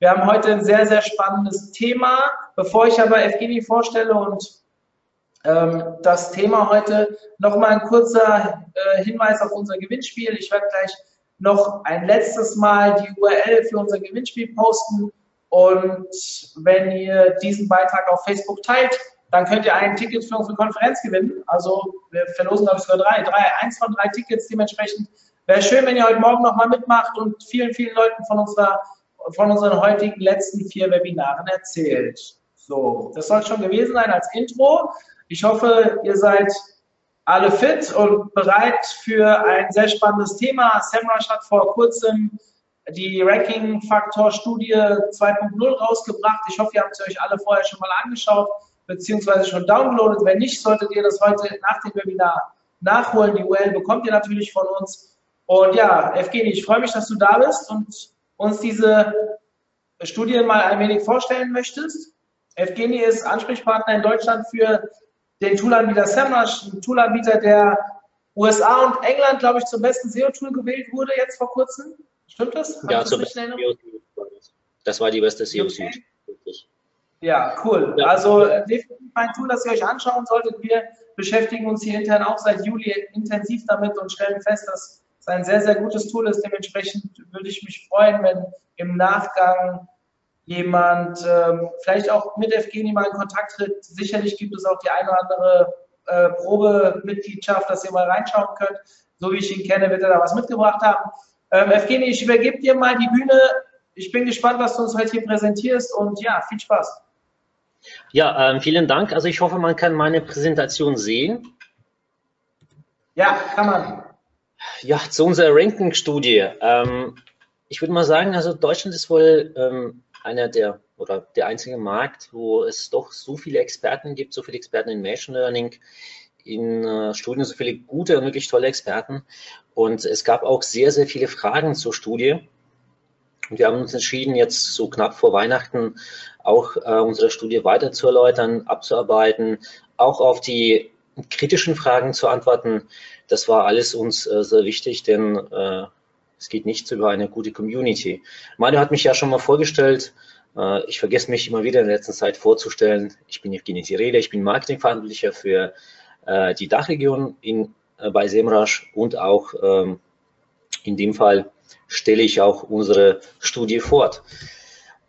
Wir haben heute ein sehr, sehr spannendes Thema. Bevor ich aber Evgeny vorstelle und ähm, das Thema heute, nochmal ein kurzer äh, Hinweis auf unser Gewinnspiel. Ich werde gleich noch ein letztes Mal die URL für unser Gewinnspiel posten. Und wenn ihr diesen Beitrag auf Facebook teilt, dann könnt ihr ein Ticket für unsere Konferenz gewinnen. Also wir verlosen, glaube ich, sogar drei, drei, eins von drei Tickets dementsprechend Wäre schön, wenn ihr heute Morgen nochmal mitmacht und vielen, vielen Leuten von, unserer, von unseren heutigen letzten vier Webinaren erzählt. So, das soll schon gewesen sein als Intro. Ich hoffe, ihr seid alle fit und bereit für ein sehr spannendes Thema. SEMrush hat vor kurzem die Ranking-Faktor-Studie 2.0 rausgebracht. Ich hoffe, ihr habt sie euch alle vorher schon mal angeschaut beziehungsweise schon downloadet. Wenn nicht, solltet ihr das heute nach dem Webinar nachholen. Die URL bekommt ihr natürlich von uns. Und ja, Evgeny, ich freue mich, dass du da bist und uns diese Studie mal ein wenig vorstellen möchtest. Evgeny ist Ansprechpartner in Deutschland für den Toolanbieter SEMrush, ein Toolanbieter, der USA und England, glaube ich, zum besten SEO-Tool gewählt wurde jetzt vor kurzem. Stimmt das? ja, zum besten Das war die beste SEO-Suite. Okay. Ja, cool. Ja. Also definitiv ein Tool, das ihr euch anschauen solltet. Wir beschäftigen uns hier intern auch seit Juli intensiv damit und stellen fest, dass ein sehr, sehr gutes Tool ist. Dementsprechend würde ich mich freuen, wenn im Nachgang jemand ähm, vielleicht auch mit FGNI mal in Kontakt tritt. Sicherlich gibt es auch die eine oder andere äh, Probemitgliedschaft, dass ihr mal reinschauen könnt. So wie ich ihn kenne, wird er da was mitgebracht haben. Ähm, Evgeny, ich übergebe dir mal die Bühne. Ich bin gespannt, was du uns heute hier präsentierst und ja, viel Spaß. Ja, ähm, vielen Dank. Also ich hoffe, man kann meine Präsentation sehen. Ja, kann man. Ja, zu unserer Ranking-Studie. Ähm, ich würde mal sagen, also Deutschland ist wohl ähm, einer der oder der einzige Markt, wo es doch so viele Experten gibt, so viele Experten in Machine Learning, in äh, Studien, so viele gute und wirklich tolle Experten. Und es gab auch sehr, sehr viele Fragen zur Studie. Und wir haben uns entschieden, jetzt so knapp vor Weihnachten auch äh, unsere Studie weiter zu erläutern, abzuarbeiten, auch auf die kritischen Fragen zu antworten. Das war alles uns äh, sehr wichtig, denn äh, es geht nichts über eine gute Community. Mario hat mich ja schon mal vorgestellt. Äh, ich vergesse mich immer wieder in der letzten Zeit vorzustellen. Ich bin Evgeny Tirede, ich bin Marketingverantwortlicher für äh, die Dachregion in, äh, bei Semrush und auch ähm, in dem Fall stelle ich auch unsere Studie fort.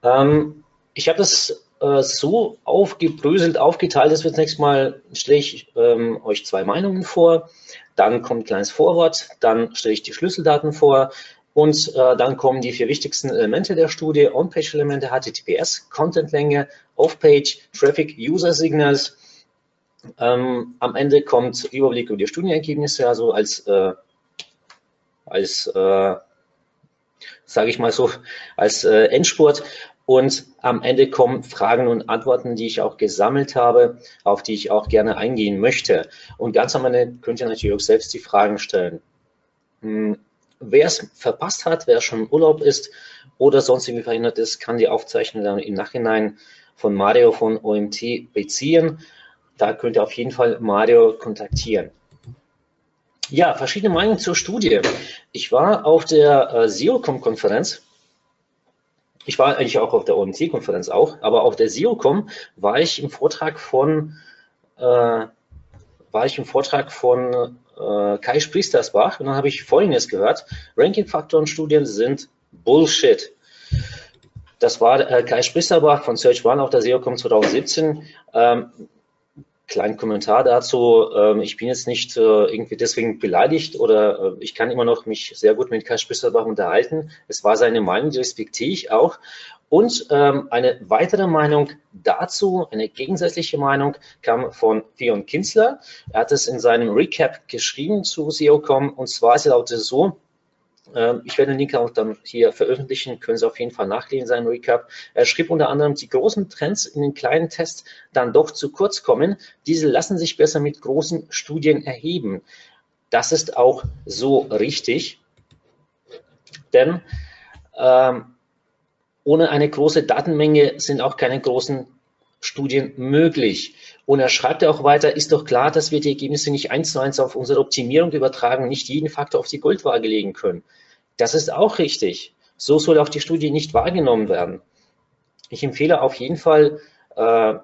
Ähm, ich habe das äh, so aufgebröselt, aufgeteilt, dass wir zunächst mal stelle ich ähm, euch zwei Meinungen vor, dann kommt ein kleines Vorwort, dann stelle ich die Schlüsseldaten vor und äh, dann kommen die vier wichtigsten Elemente der Studie, On-Page-Elemente, HTTPS, Content-Länge, Off-Page, Traffic, User-Signals. Ähm, am Ende kommt Überblick über die Studienergebnisse, also als, äh, als äh, sage ich mal so, als äh, Endspurt. Und am Ende kommen Fragen und Antworten, die ich auch gesammelt habe, auf die ich auch gerne eingehen möchte. Und ganz am Ende könnt ihr natürlich auch selbst die Fragen stellen. Hm, wer es verpasst hat, wer schon im Urlaub ist oder sonst irgendwie verhindert ist, kann die Aufzeichnung dann im Nachhinein von Mario von OMT beziehen. Da könnt ihr auf jeden Fall Mario kontaktieren. Ja, verschiedene Meinungen zur Studie. Ich war auf der äh, SEOCom-Konferenz ich war eigentlich auch auf der OMT-Konferenz auch, aber auf der SEOCom war ich im Vortrag von, äh, war ich im Vortrag von äh, Kai Spriestersbach und dann habe ich Folgendes gehört. Ranking-Faktoren-Studien sind Bullshit. Das war äh, Kai Spriesterbach von Search One auf der SEOCom 2017. Ähm, kleinen Kommentar dazu. Ähm, ich bin jetzt nicht äh, irgendwie deswegen beleidigt oder äh, ich kann immer noch mich sehr gut mit Kai Spisserbach unterhalten. Es war seine Meinung, die respektiere ich auch. Und ähm, eine weitere Meinung dazu, eine gegensätzliche Meinung, kam von Fion Kinsler. Er hat es in seinem Recap geschrieben zu SEOCom und zwar ist es auch so, ich werde den Link auch dann hier veröffentlichen, können Sie auf jeden Fall nachlesen, sein Recap. Er schrieb unter anderem, die großen Trends in den kleinen Tests dann doch zu kurz kommen. Diese lassen sich besser mit großen Studien erheben. Das ist auch so richtig, denn ähm, ohne eine große Datenmenge sind auch keine großen Studien möglich. Und er schreibt ja auch weiter, ist doch klar, dass wir die Ergebnisse nicht eins zu eins auf unsere Optimierung übertragen, nicht jeden Faktor auf die Goldwaage legen können. Das ist auch richtig. So soll auch die Studie nicht wahrgenommen werden. Ich empfehle auf jeden Fall, äh,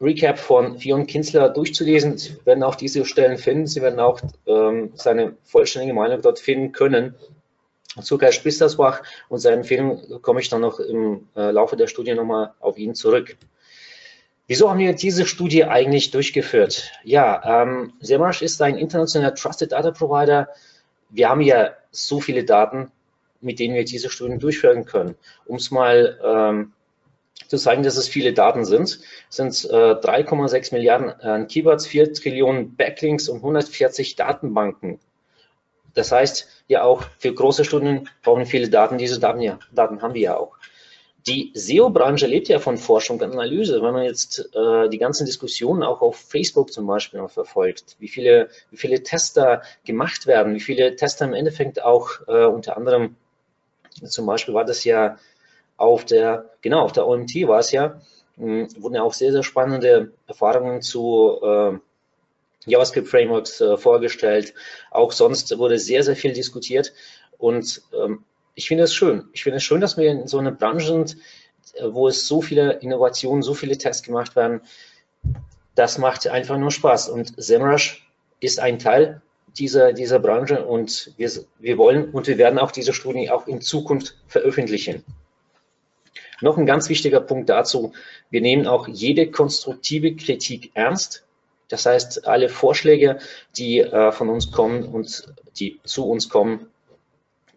Recap von Fion Kinsler durchzulesen. Sie werden auch diese Stellen finden. Sie werden auch ähm, seine vollständige Meinung dort finden können. Zu Kai Spissersbach und seine Empfehlung komme ich dann noch im äh, Laufe der Studie nochmal auf ihn zurück. Wieso haben wir diese Studie eigentlich durchgeführt? Ja, ähm, Semrush ist ein internationaler Trusted Data Provider. Wir haben ja so viele Daten, mit denen wir diese Studien durchführen können. Um es mal ähm, zu zeigen, dass es viele Daten sind, sind äh, 3,6 Milliarden an Keywords, 4 Trillionen Backlinks und 140 Datenbanken. Das heißt, ja auch für große Studien brauchen wir viele Daten. Diese Daten, ja, Daten haben wir ja auch die SEO-Branche lebt ja von Forschung und Analyse. Wenn man jetzt äh, die ganzen Diskussionen auch auf Facebook zum Beispiel noch verfolgt, wie viele, wie viele Tester gemacht werden, wie viele Tester im Endeffekt auch äh, unter anderem, zum Beispiel war das ja auf der, genau, auf der OMT war es ja, mh, hm, wurden ja auch sehr, sehr spannende Erfahrungen zu äh, JavaScript-Frameworks äh, vorgestellt. Auch sonst wurde sehr, sehr viel diskutiert. Und ähm, ich finde es schön. Ich finde es schön, dass wir in so einer Branche sind, äh, wo es so viele Innovationen, so viele Tests gemacht werden. Das macht einfach nur Spaß. Und SEMrush ist ein Teil dieser, dieser Branche und wir, wir wollen und wir werden auch diese Studien auch in Zukunft veröffentlichen. Noch ein ganz wichtiger Punkt dazu. Wir nehmen auch jede konstruktive Kritik ernst. Das heißt, alle Vorschläge, die äh, von uns kommen und die zu uns kommen,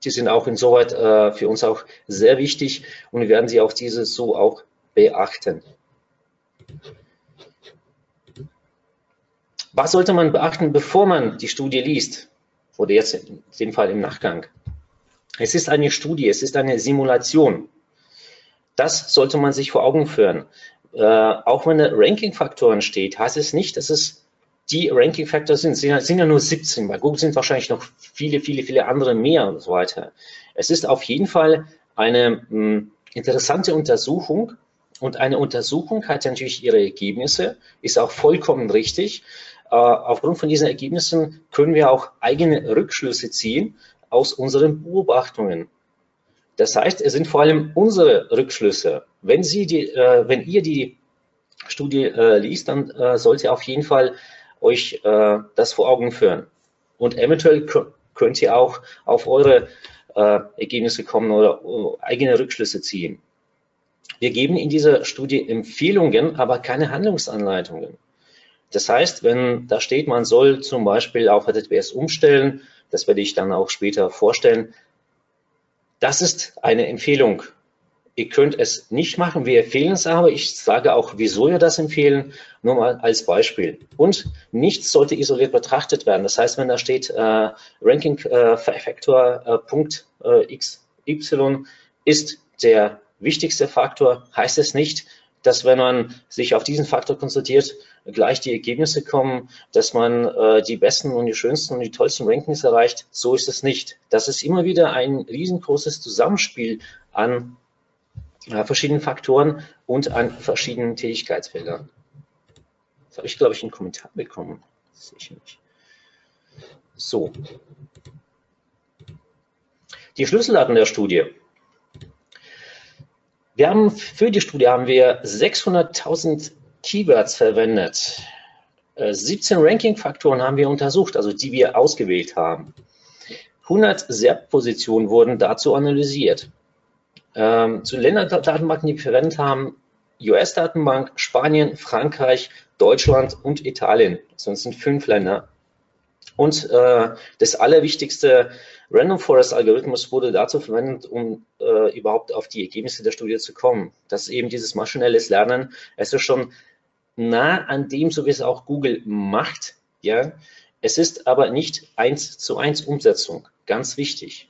die sind auch insoweit äh, für uns auch sehr wichtig und wir werden sie auch diese so auch beachten. Was sollte man beachten, bevor man die Studie liest? Oder jetzt in dem Fall im Nachgang. Es ist eine Studie, es ist eine Simulation. Das sollte man sich vor Augen führen. Äh, auch wenn Ranking-Faktoren steht, heißt es nicht, dass es die Ranking Factors sind, ja, sind ja nur 17. Bei Google sind wahrscheinlich noch viele, viele, viele andere mehr und so weiter. Es ist auf jeden Fall eine mh, hm, interessante Untersuchung und eine Untersuchung hat natürlich ihre Ergebnisse, ist auch vollkommen richtig. Äh, aufgrund von diesen Ergebnissen können wir auch eigene Rückschlüsse ziehen aus unseren Beobachtungen. Das heißt, es sind vor allem unsere Rückschlüsse. Wenn, Sie die, äh, wenn ihr die Studie äh, liest, dann äh, sollte auf jeden Fall euch äh, das vor Augen führen. Und eventuell könnt ihr auch auf eure äh, Ergebnisse kommen oder uh, eigene Rückschlüsse ziehen. Wir geben in dieser Studie Empfehlungen, aber keine Handlungsanleitungen. Das heißt, wenn da steht, man soll zum Beispiel auf HTTPS umstellen, das werde ich dann auch später vorstellen, das ist eine Empfehlung. Ihr könnt es nicht machen, wir empfehlen es aber. Ich sage auch, wieso wir das empfehlen, nur mal als Beispiel. Und nichts sollte isoliert betrachtet werden. Das heißt, wenn da steht äh, Ranking äh, Factor äh, Punkt äh, XY ist der wichtigste Faktor, heißt es nicht, dass wenn man sich auf diesen Faktor konzentriert, gleich die Ergebnisse kommen, dass man äh, die besten und die schönsten und die tollsten Rankings erreicht. So ist es nicht. Das ist immer wieder ein riesengroßes Zusammenspiel an verschiedenen Faktoren und an verschiedenen Tätigkeitsfeldern. Das habe ich, glaube ich, einen Kommentar bekommen. Ich nicht. So. Die Schlüsseldaten der Studie. Wir haben für die Studie haben wir 600.000 Keywords verwendet. 17 äh, Ranking-Faktoren haben wir untersucht, also die wir ausgewählt haben. 100 SERP-Positionen wurden dazu analysiert. Ähm, zu Länderdatenbanken, die wir verwendet haben, US-Datenbank, Spanien, Frankreich, Deutschland und Italien. Sonst sind fünf Länder. Und äh, das allerwichtigste Random Forest Algorithmus wurde dazu verwendet, um äh, überhaupt auf die Ergebnisse der Studie zu kommen. Das ist eben dieses maschinelles Lernen. Es ist schon nah an dem, so wie es auch Google macht. Ja, es ist aber nicht eins zu eins Umsetzung. Ganz wichtig.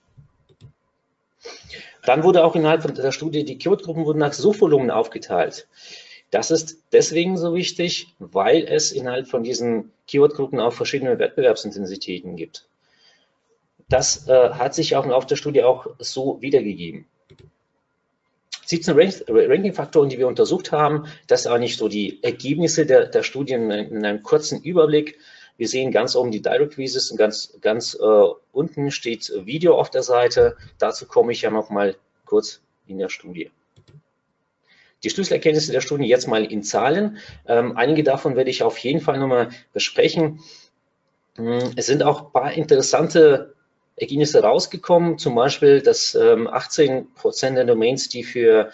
Dann wurde auch innerhalb der Studie, die Keywordgruppen wurden nach Suchvolumen aufgeteilt. Das ist deswegen so wichtig, weil es innerhalb von diesen Keywordgruppen auch verschiedene Wettbewerbsintensitäten gibt. Das äh, hat sich auch im Laufe der Studie auch so wiedergegeben. 17 Ranking-Faktoren, die wir untersucht haben, das sind eigentlich so die Ergebnisse der, der Studien in einem kurzen Überblick. Wir sehen ganz oben die Direct Quizzes und ganz, ganz äh, unten steht Video auf der Seite. Dazu komme ich ja noch mal kurz in der Studie. Die Schlüsselerkenntnisse der Studie jetzt mal in Zahlen. Ähm, einige davon werde ich auf jeden Fall nochmal besprechen. Hm, es sind auch ein paar interessante Ergebnisse rausgekommen, zum Beispiel, dass ähm, 18 Prozent der Domains, die für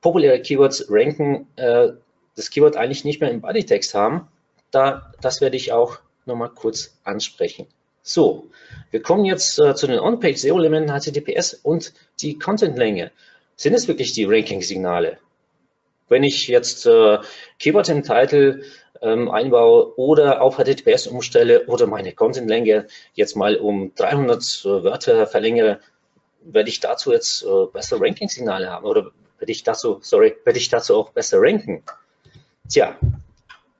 populäre Keywords ranken, äh, das Keyword eigentlich nicht mehr im Bodytext haben. Da, das werde ich auch nochmal kurz ansprechen. So, wir kommen jetzt äh, zu den On-Page SEO-Elementen HTTPS und die Content-Länge. Sind es wirklich die Ranking-Signale? Wenn ich jetzt äh, Keyword im Title ähm, einbaue oder auf HTTPS umstelle oder meine Content-Länge jetzt mal um 300 äh, Wörter verlängere, werde ich dazu jetzt äh, bessere Ranking-Signale haben oder werde ich dazu, sorry, werde ich dazu auch besser ranken? Tja,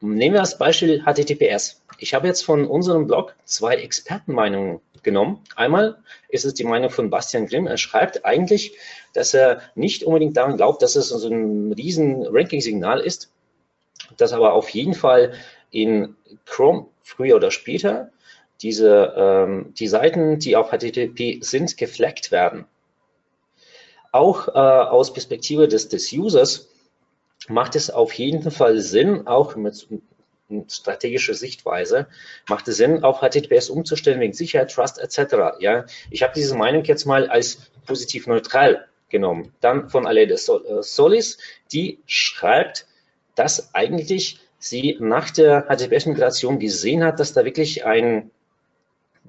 nehmen wir als Beispiel HTTPS. Ich habe jetzt von unserem Blog zwei Expertenmeinungen genommen. Einmal ist es die Meinung von Bastian Grimm. Er schreibt eigentlich, dass er nicht unbedingt daran glaubt, dass es so ein riesen Ranking-Signal ist, dass aber auf jeden Fall in Chrome früher oder später diese ähm, die Seiten, die auf HTTP sind, gefleckt werden. Auch äh, aus Perspektive des, des Users macht es auf jeden Fall Sinn, auch mit strategischer Sichtweise, macht es Sinn, auf HTTPS umzustellen wegen Sicherheit, Trust etc. Ja, ich habe diese Meinung jetzt mal als positiv neutral genommen. Dann von Alede äh, Solis, die schreibt, dass eigentlich sie nach der HTTPS-Migration gesehen hat, dass da wirklich ein,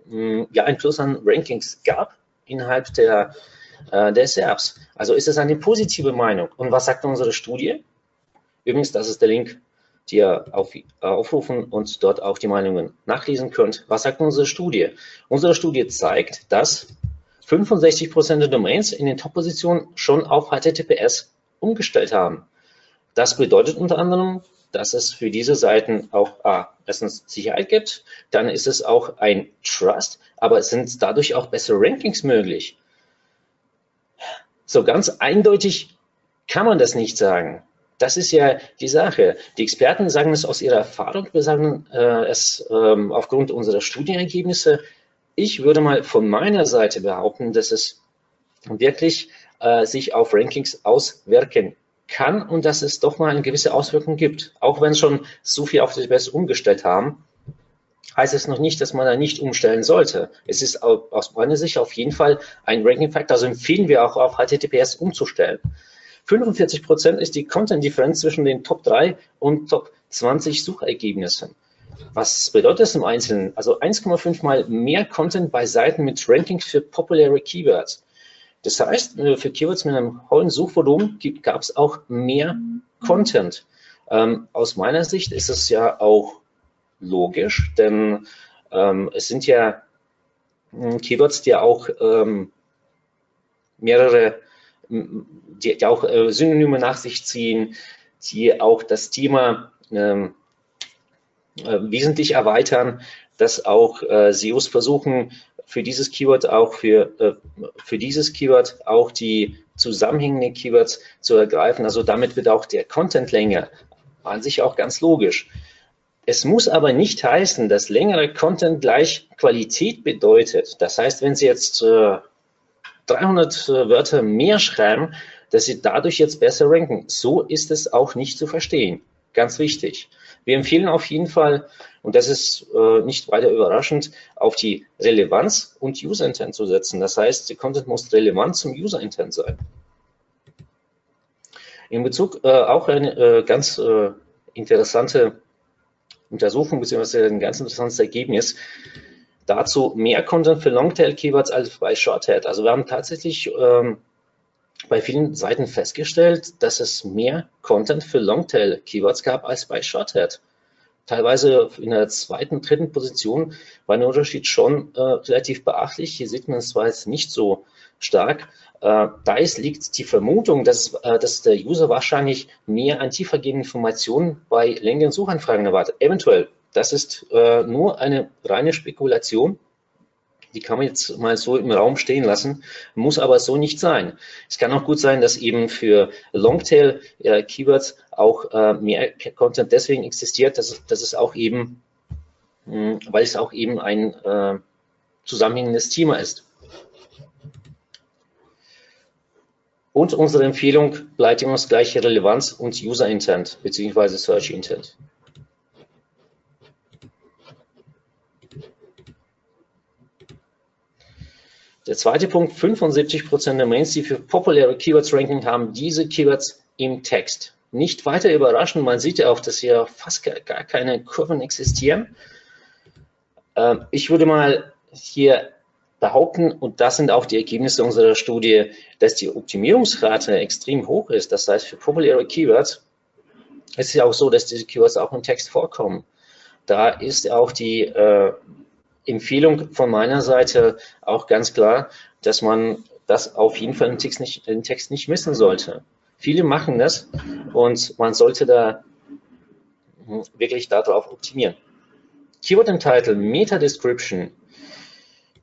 mm, ja, ein Plus an Rankings gab innerhalb der, äh, der SERPs. Also ist es eine positive Meinung. Und was sagt unsere Studie? Übrigens, das ist der Link, die ihr auf, aufrufen und dort auch die Meinungen nachlesen könnt. Was sagt unsere Studie? Unsere Studie zeigt, dass 65 Prozent der Domains in den Top-Positionen schon auf HTTPS umgestellt haben. Das bedeutet unter anderem, dass es für diese Seiten auch A, erstens Sicherheit gibt, dann ist es auch ein Trust, aber es sind dadurch auch bessere Rankings möglich. So ganz eindeutig kann man das nicht sagen. Das ist ja die Sache. Die Experten sagen es aus ihrer Erfahrung, wir sagen äh, es ähm, aufgrund unserer Studienergebnisse. Ich würde mal von meiner Seite behaupten, dass es wirklich äh, sich auf Rankings auswirken kann und dass es doch mal eine gewisse Auswirkung gibt. Auch wenn schon so viel auf DBS umgestellt haben, heißt es noch nicht, dass man da nicht umstellen sollte. Es ist aus meiner Sicht auf jeden Fall ein Ranking-Faktor, also empfehlen wir auch auf HTTPS umzustellen. 45 Prozent ist die Content-Differenz zwischen den Top 3 und Top 20 Suchergebnissen. Was bedeutet das im Einzelnen? Also 1,5 mal mehr Content bei Seiten mit Rankings für populäre Keywords. Das heißt, äh, für Keywords mit einem hohen Suchvolumen gab es auch mehr Content. Ähm, aus meiner Sicht ist es ja auch logisch, denn ähm, es sind ja hm, Keywords, die auch ähm, mehrere die, die auch äh, Synonyme nach sich ziehen, die auch das Thema ähm, äh, wesentlich erweitern, dass auch äh, SEOs versuchen, für dieses Keyword auch für, äh, für dieses Keyword auch die zusammenhängenden Keywords zu ergreifen. Also damit wird auch der Content länger. An sich auch ganz logisch. Es muss aber nicht heißen, dass längere Content gleich Qualität bedeutet. Das heißt, wenn Sie jetzt äh, 300 äh, Wörter mehr schreiben, dass sie dadurch jetzt besser ranken. So ist es auch nicht zu verstehen. Ganz wichtig. Wir empfehlen auf jeden Fall, und das ist äh, nicht weiter überraschend, auf die Relevanz und User Intent zu setzen. Das heißt, der Content muss relevant zum User Intent sein. In Bezug äh, auch eine äh, ganz äh, interessante Untersuchung beziehungsweise ein ganz interessantes Ergebnis dazu mehr Content für Longtail-Keywords als bei Shorthead. Also wir haben tatsächlich ähm, bei vielen Seiten festgestellt, dass es mehr Content für Longtail-Keywords gab als bei Shorthead. Teilweise in der zweiten, dritten Position war der Unterschied schon äh, relativ beachtlich. Hier sieht man es zwar jetzt nicht so stark. Äh, da ist, liegt die Vermutung, dass, äh, dass der User wahrscheinlich mehr an tiefergehenden Informationen bei längeren Suchanfragen erwartet. Eventuell. Das ist äh, nur eine reine Spekulation. Die kann man jetzt mal so im Raum stehen lassen, muss aber so nicht sein. Es kann auch gut sein, dass eben für Longtail-Keywords äh, auch äh, mehr Content deswegen existiert, dass, dass es auch eben, mh, hm, weil es auch eben ein äh, zusammenhängendes Thema ist. Und unsere Empfehlung bleibt immer das gleiche Relevanz und User Intent bzw. Search Intent. Der zweite Punkt, 75% der Mains, die für populäre Keywords ranken, haben diese Keywords im Text. Nicht weiter überraschend, man sieht ja auch, dass hier fast gar keine Kurven existieren. Ähm, ich würde mal hier behaupten, und das sind auch die Ergebnisse unserer Studie, dass die Optimierungsrate extrem hoch ist. Das heißt, für populäre Keywords ist es ja auch so, dass diese Keywords auch im Text vorkommen. Da ist auch die äh, Empfehlung von meiner Seite auch ganz klar, dass man das auf jeden Fall im Text nicht, im Text nicht missen sollte. Viele machen das und man sollte da wirklich darauf optimieren. Keyword and Title, Meta Description.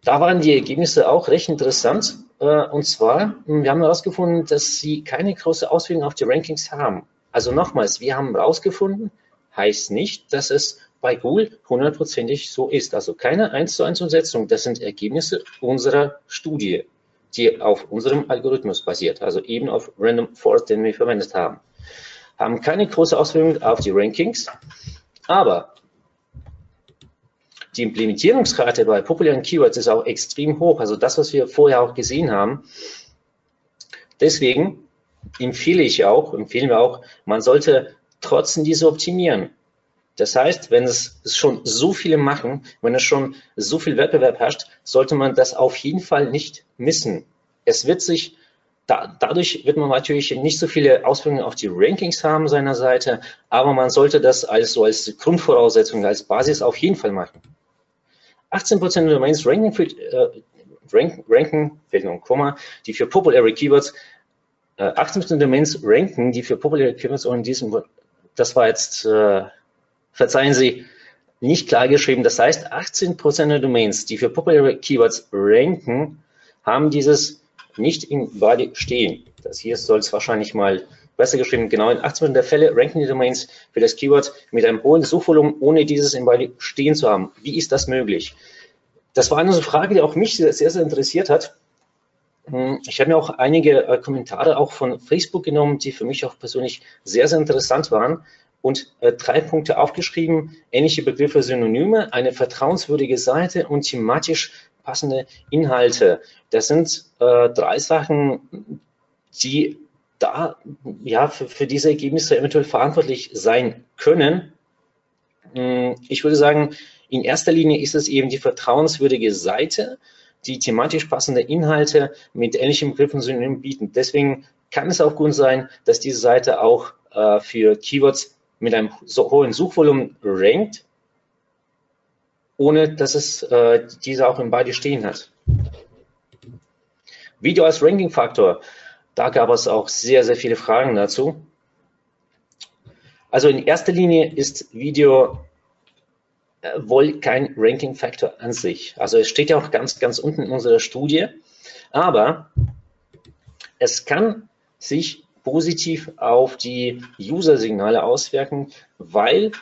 Da waren die Ergebnisse auch recht interessant. Äh, und zwar, wir haben herausgefunden, dass sie keine große Auswirkung auf die Rankings haben. Also nochmals, wir haben herausgefunden, heißt nicht, dass es bei Google hundertprozentig so ist. Also keine 1 zu 1 Umsetzung. Das sind Ergebnisse unserer Studie, die auf unserem Algorithmus basiert, also eben auf Random Forest, den wir verwendet haben. Haben keine große Auswirkung auf die Rankings, aber die Implementierungsrate bei populären Keywords ist auch extrem hoch. Also das, was wir vorher auch gesehen haben. Deswegen empfehle ich auch, empfehlen wir auch, man sollte trotzdem diese optimieren. Das heißt, wenn es schon so viele machen, wenn es schon so viel Wettbewerb herrscht, sollte man das auf jeden Fall nicht missen. Es wird sich, da, dadurch wird man natürlich nicht so viele Auswirkungen auf die Rankings haben seiner Seite, aber man sollte das als so als Grundvoraussetzung, als Basis auf jeden Fall machen. 18% der Domains ranken, für, äh, ranken, ranken fehlt noch ein Komma, die für populäre Keywords, äh, 18% der Domains ranken, die für populäre Keywords und in diesem, das war jetzt, äh, verzeihen Sie, nicht klar geschrieben. Das heißt, 18% der Domains, die für populäre Keywords ranken, haben dieses nicht im Body stehen. Das hier soll es wahrscheinlich mal besser geschrieben. Genau in 18% der Fälle ranken die Domains für das Keyword mit einem hohen Suchvolumen, ohne dieses im Body stehen zu haben. Wie ist das möglich? Das war eine Frage, die auch mich sehr, sehr interessiert hat. Hm, ich habe mir auch einige äh, Kommentare auch von Facebook genommen, die für mich auch persönlich sehr, sehr interessant waren und äh, drei Punkte aufgeschrieben, ähnliche Begriffe, Synonyme, eine vertrauenswürdige Seite und thematisch passende Inhalte. Das sind äh, drei Sachen, die da ja für, für diese Ergebnisse eventuell verantwortlich sein können. Hm, ich würde sagen, in erster Linie ist es eben die vertrauenswürdige Seite, die thematisch passende Inhalte mit ähnlichen Begriffen Synonymen bieten. Deswegen kann es auch gut sein, dass diese Seite auch äh, für Keywords mit einem so hohen Suchvolumen rankt, ohne dass es äh, diese auch im Body stehen hat. Video als Ranking-Faktor, da gab es auch sehr, sehr viele Fragen dazu. Also in erster Linie ist Video äh, wohl kein Ranking-Faktor an sich. Also es steht ja auch ganz, ganz unten in unserer Studie, aber es kann sich positiv auf die User-Signale auswirken, weil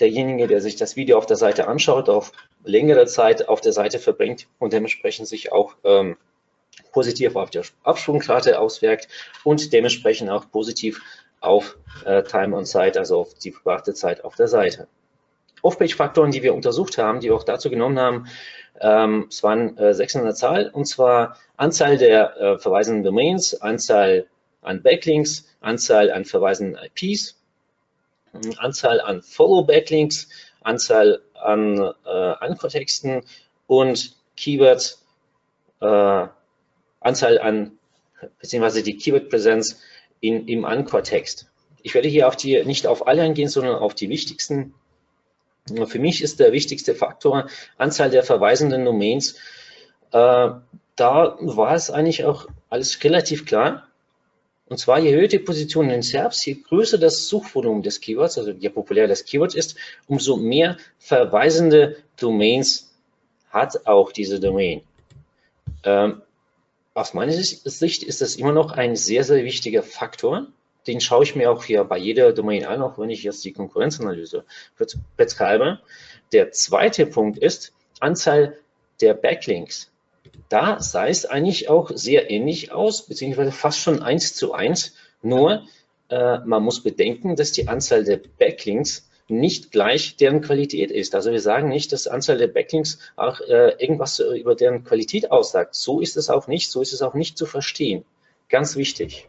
derjenige, der sich das Video auf der Seite anschaut, auf längere Zeit auf der Seite verbringt und dementsprechend sich auch ähm, positiv auf die Absprungrate auswirkt und dementsprechend auch positiv auf äh, Time on Site, also auf die verbrachte Zeit auf der Seite. Off-Page-Faktoren, die wir untersucht haben, die wir auch dazu genommen haben, ähm, es waren äh, sechs in der Zahl, und zwar Anzahl der äh, verweisenden Domains, Anzahl an Backlinks, Anzahl an verweisenden IPs, Anzahl an Follow-Backlinks, Anzahl an äh, Anchor-Texten und Keywords, äh, Anzahl an, beziehungsweise die Keyword-Präsenz im Anchor-Text. Ich werde hier auf die, nicht auf alle eingehen, sondern auf die wichtigsten. Für mich ist der wichtigste Faktor Anzahl der verweisenden Domains. Äh, da war es eigentlich auch alles relativ klar. Und zwar, je höher die Position in den SERPs, je größer das Suchvolumen des Keywords, also je populärer das Keyword ist, umso mehr verweisende Domains hat auch diese Domain. Ähm, aus meiner Sicht ist das immer noch ein sehr, sehr wichtiger Faktor. Den schaue ich mir auch hier bei jeder Domain an, auch wenn ich jetzt die Konkurrenzanalyse betreibe. Der zweite Punkt ist Anzahl der Backlinks. Da sah es eigentlich auch sehr ähnlich aus, beziehungsweise fast schon eins zu eins. Nur äh, man muss bedenken, dass die Anzahl der Backlinks nicht gleich deren Qualität ist. Also wir sagen nicht, dass die Anzahl der Backlinks auch äh, irgendwas über deren Qualität aussagt. So ist es auch nicht. So ist es auch nicht zu verstehen. Ganz wichtig.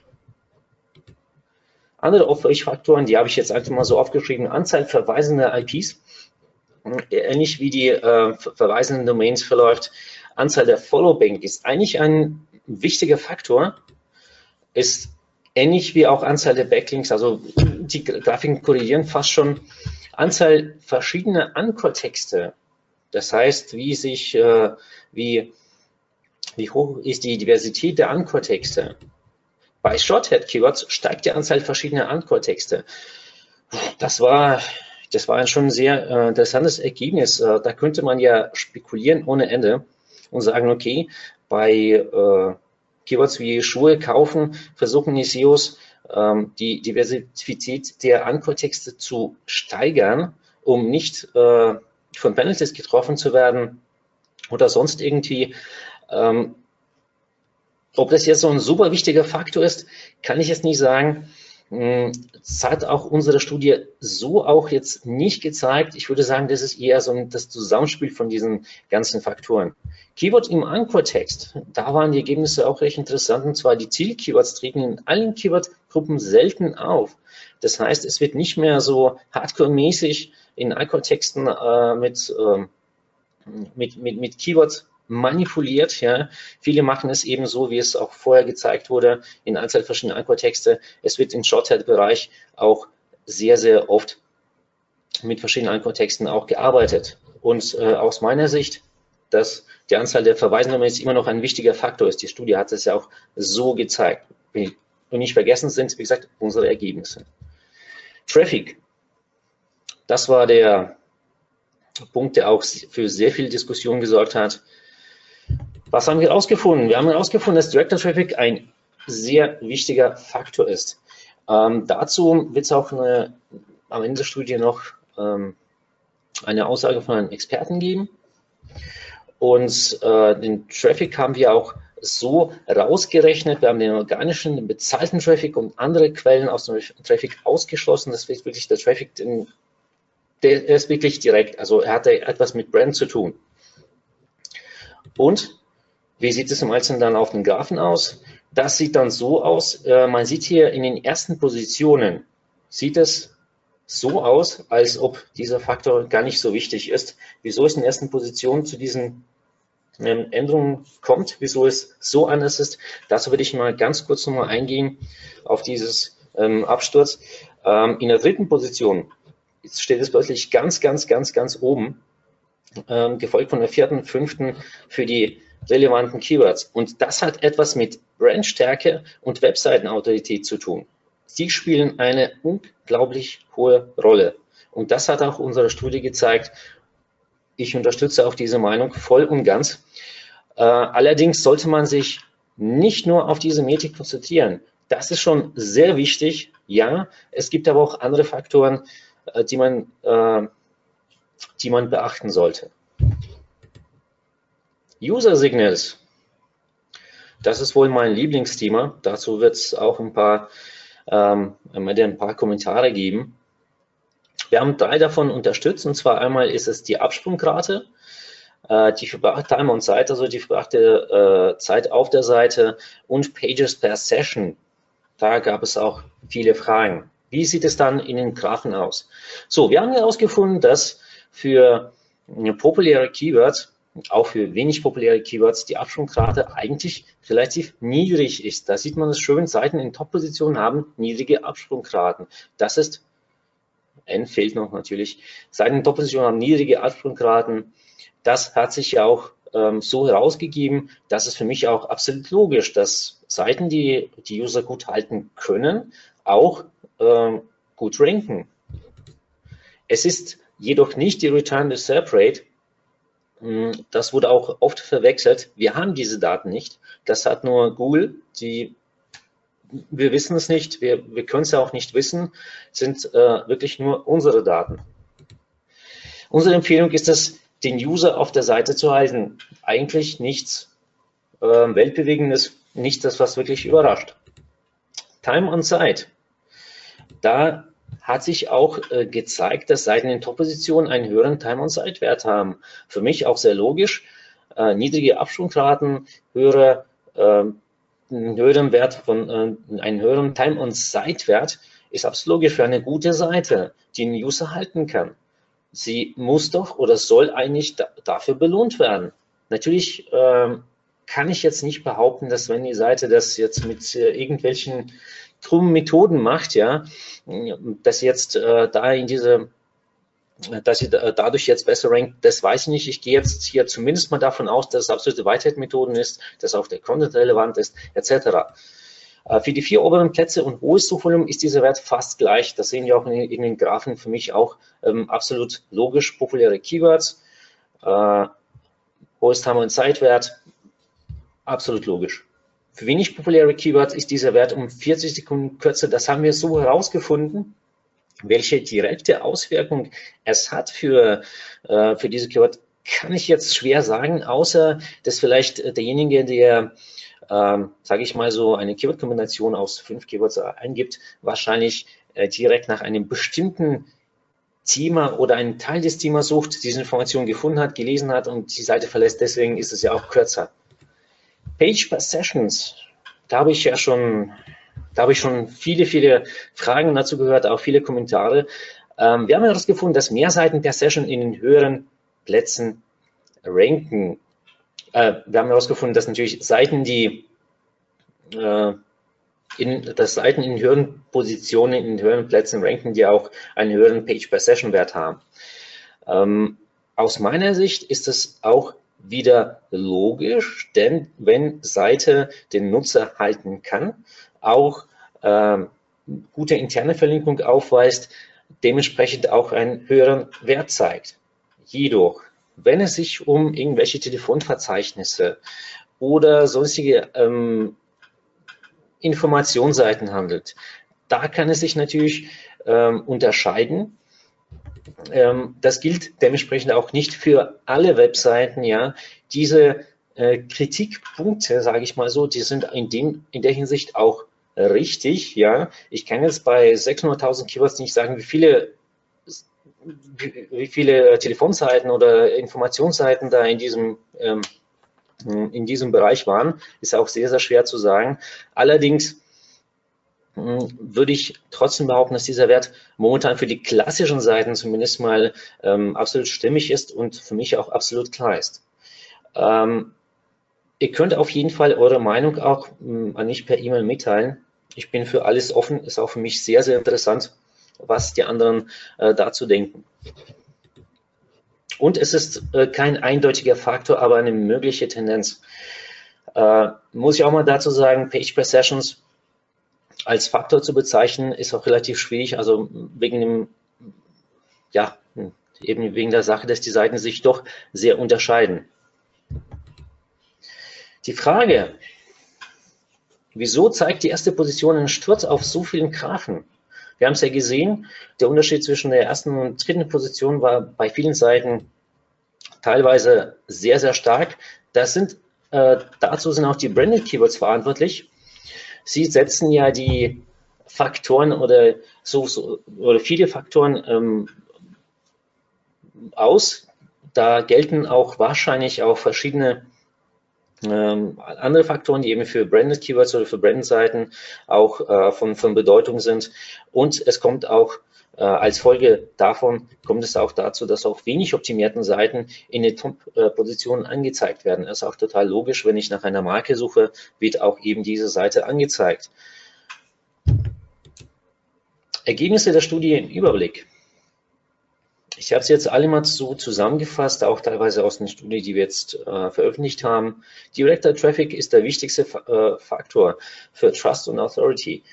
Andere Auffälligfaktoren, die habe ich jetzt einfach mal so aufgeschrieben. Anzahl verweisender IPs, ähnlich wie die äh, verweisenden Domains verläuft. Anzahl der Followbank ist eigentlich ein wichtiger Faktor, ist ähnlich wie auch Anzahl der Backlinks, also die Grafiken korrelieren fast schon. Anzahl verschiedener Anchor-Texte, das heißt, wie sich, äh, wie, wie hoch ist die Diversität der Anchor-Texte. Bei Shorthead-Keywords steigt die Anzahl verschiedener Anchor-Texte. Das war, das war ein schon sehr äh, interessantes Ergebnis. Äh, da könnte man ja spekulieren ohne Ende und sagen, okay, bei äh, Keywords wie Schuhe kaufen, versuchen die SEOs ähm, die Diversität der Anchor-Texte zu steigern, um nicht äh, von Penalties getroffen zu werden oder sonst irgendwie. Ähm, ob das jetzt so ein super wichtiger Faktor ist, kann ich jetzt nicht sagen. Es hat auch unsere Studie so auch jetzt nicht gezeigt. Ich würde sagen, das ist eher so das Zusammenspiel von diesen ganzen Faktoren. Keyword im Anchor-Text, da waren die Ergebnisse auch recht interessant. Und zwar die Ziel-Keywords treten in allen Keyword-Gruppen selten auf. Das heißt, es wird nicht mehr so hardcore-mäßig in Anchor-Texten äh, mit, äh, mit, mit, mit Keywords manipuliert. Ja. Viele machen es eben so, wie es auch vorher gezeigt wurde, in Anzahl verschiedener Anchor-Texte. Es wird im Shorthead-Bereich auch sehr, sehr oft mit verschiedenen Anchor-Texten auch gearbeitet. Und äh, aus meiner Sicht, dass die Anzahl der Verweisnummern jetzt immer noch ein wichtiger Faktor ist. Die Studie hat es ja auch so gezeigt. Und nicht vergessen sind, wie gesagt, unsere Ergebnisse. Traffic. Das war der Punkt, der auch für sehr viel Diskussion gesorgt hat. Was haben wir herausgefunden? Wir haben herausgefunden, dass Director Traffic ein sehr wichtiger Faktor ist. Ähm, dazu wird es auch eine, am Ende der Studie noch ähm, eine Aussage von einem Experten geben. Und äh, den Traffic haben wir auch so rausgerechnet. Wir haben den organischen, den bezahlten Traffic und andere Quellen aus dem Traffic ausgeschlossen. Das ist wirklich der Traffic, den, der ist wirklich direkt. Also er hat etwas mit Brand zu tun. Und wie sieht es im Einzelnen dann auf den Graphen aus? Das sieht dann so aus, äh, man sieht hier in den ersten Positionen, sieht es so aus, als ob dieser Faktor gar nicht so wichtig ist. Wieso es in den ersten Positionen zu diesen ähm, Änderungen kommt, wieso es so anders ist, dazu würde ich mal ganz kurz nochmal eingehen auf dieses ähm, Absturz. Ähm, in der dritten Position steht es plötzlich ganz, ganz, ganz, ganz oben, ähm, gefolgt von der vierten, fünften für die relevanten Keywords. Und das hat etwas mit Brandstärke und Webseitenautorität zu tun. Sie spielen eine unglaublich hohe Rolle. Und das hat auch unsere Studie gezeigt. Ich unterstütze auch diese Meinung voll und ganz. Äh, allerdings sollte man sich nicht nur auf diese Metrik konzentrieren. Das ist schon sehr wichtig. Ja, es gibt aber auch andere Faktoren, äh, die man, äh, die man beachten sollte. User Signals. Das ist wohl mein Lieblingsthema. Dazu wird es auch ein paar, ähm, ein paar Kommentare geben. Wir haben drei davon unterstützt. Und zwar einmal ist es die Absprungrate, äh, die verbrachte Time on Site, also die verbrachte äh, Zeit auf der Seite und Pages per Session. Da gab es auch viele Fragen. Wie sieht es dann in den Graphen aus? So, wir haben herausgefunden, dass für populäre Keywords auch für wenig populäre Keywords die Absprungrate eigentlich relativ niedrig ist. Da sieht man es schön, Seiten in Top-Positionen haben niedrige Absprungraten. Das ist, N fehlt noch natürlich, Seiten in Top-Positionen haben niedrige Absprungraten. Das hat sich ja auch ähm, so herausgegeben, dass es für mich auch absolut logisch, dass Seiten, die die User gut halten können, auch ähm, gut ranken. Es ist jedoch nicht die Return to Serve Rate. Hm, das wurde auch oft verwechselt. Wir haben diese Daten nicht. Das hat nur Google. Die, wir wissen es nicht. Wir, wir können es ja auch nicht wissen. Sind äh, wirklich nur unsere Daten. Unsere Empfehlung ist es, den User auf der Seite zu halten. Eigentlich nichts äh, Weltbewegendes, nicht das, was wirklich überrascht. Time on Site. Da hat sich auch äh, gezeigt, dass Seiten in Top-Positionen einen höheren Time-on-Site-Wert haben. Für mich auch sehr logisch. Äh, niedrige Absprungraten, höhere, äh, einen höheren Wert von, äh, einen höheren Time-on-Site-Wert ist absolut logisch für eine gute Seite, die einen User halten kann sie muss doch oder soll eigentlich da, dafür belohnt werden. Natürlich ähm, kann ich jetzt nicht behaupten, dass wenn die Seite das jetzt mit äh, irgendwelchen krummen Methoden macht, ja, dass jetzt äh, da in diese dass sie dadurch jetzt besser rankt, das weiß ich nicht. Ich gehe jetzt hier zumindest mal davon aus, dass es absolute Whitehead-Methoden ist, dass auch der Content relevant ist, etc. Äh, für die vier oberen Plätze und hohes Suchvolumen ist dieser Wert fast gleich. Das sehen wir auch in, in den Graphen für mich auch ähm, absolut logisch. Populäre Keywords, äh, hohes Time- und Zeitwert, absolut logisch. Für wenig populäre Keywords ist dieser Wert um 40 Sekunden kürzer. Das haben wir so herausgefunden. Welche direkte Auswirkung es hat für, äh, für diese Keyword, kann ich jetzt schwer sagen, außer dass vielleicht derjenige, der ähm, sage ich mal so, eine Keyword-Kombination aus fünf Keywords eingibt, wahrscheinlich äh, direkt nach einem bestimmten Thema oder einen Teil des Themas sucht, diese Information gefunden hat, gelesen hat und die Seite verlässt, deswegen ist es ja auch kürzer. Page per Sessions, da habe ich ja schon, da habe ich schon viele, viele Fragen dazu gehört, auch viele Kommentare. Ähm, wir haben herausgefunden, dass mehr Seiten per Session in den höheren Plätzen ranken äh, wir haben herausgefunden, dass natürlich Seiten, die äh, in, dass Seiten in höheren Positionen, in höheren Plätzen ranken, die auch einen höheren Page-per-Session-Wert haben. Ähm, aus meiner Sicht ist es auch wieder logisch, denn wenn Seite den Nutzer halten kann, auch äh, gute interne Verlinkung aufweist, dementsprechend auch einen höheren Wert zeigt. Jedoch wenn es sich um irgendwelche Telefonverzeichnisse oder sonstige ähm, Informationsseiten handelt, da kann es sich natürlich ähm, unterscheiden. Ähm, das gilt dementsprechend auch nicht für alle Webseiten. Ja, diese äh, Kritikpunkte, sage ich mal so, die sind in, dem, in der Hinsicht auch richtig. Ja, ich kann jetzt bei 600.000 Keywords nicht sagen, wie viele wie viele Telefonseiten oder Informationsseiten da in diesem, ähm, in diesem Bereich waren, ist auch sehr, sehr schwer zu sagen. Allerdings würde ich trotzdem behaupten, dass dieser Wert momentan für die klassischen Seiten zumindest mal ähm, absolut stimmig ist und für mich auch absolut klar ist. Ähm, ihr könnt auf jeden Fall eure Meinung auch ähm, an mich per E-Mail mitteilen. Ich bin für alles offen, ist auch für mich sehr, sehr interessant was die anderen äh, dazu denken. Und es ist äh, kein eindeutiger Faktor, aber eine mögliche Tendenz. Äh, muss ich auch mal dazu sagen, Page per Sessions als Faktor zu bezeichnen, ist auch relativ schwierig, also wegen dem, ja, eben wegen der Sache, dass die Seiten sich doch sehr unterscheiden. Die Frage, wieso zeigt die erste Position einen Sturz auf so vielen Graphen? Wir haben es ja gesehen, der Unterschied zwischen der ersten und dritten Position war bei vielen Seiten teilweise sehr, sehr stark. Das sind, äh, dazu sind auch die Branded Keywords verantwortlich. Sie setzen ja die Faktoren oder so, so oder viele Faktoren ähm, aus. Da gelten auch wahrscheinlich auch verschiedene ähm, andere Faktoren, die eben für Branded Keywords oder für Branded Seiten auch äh, von, von Bedeutung sind. Und es kommt auch äh, als Folge davon kommt es auch dazu, dass auch wenig optimierten Seiten in den Top-Positionen angezeigt werden. Das ist auch total logisch. Wenn ich nach einer Marke suche, wird auch eben diese Seite angezeigt. Ergebnisse der Studie im Überblick. Ich habe es jetzt alle mal so zusammengefasst, auch teilweise aus den Studien, die wir jetzt äh, veröffentlicht haben. Director Traffic ist der wichtigste äh, Faktor für Trust und Authority.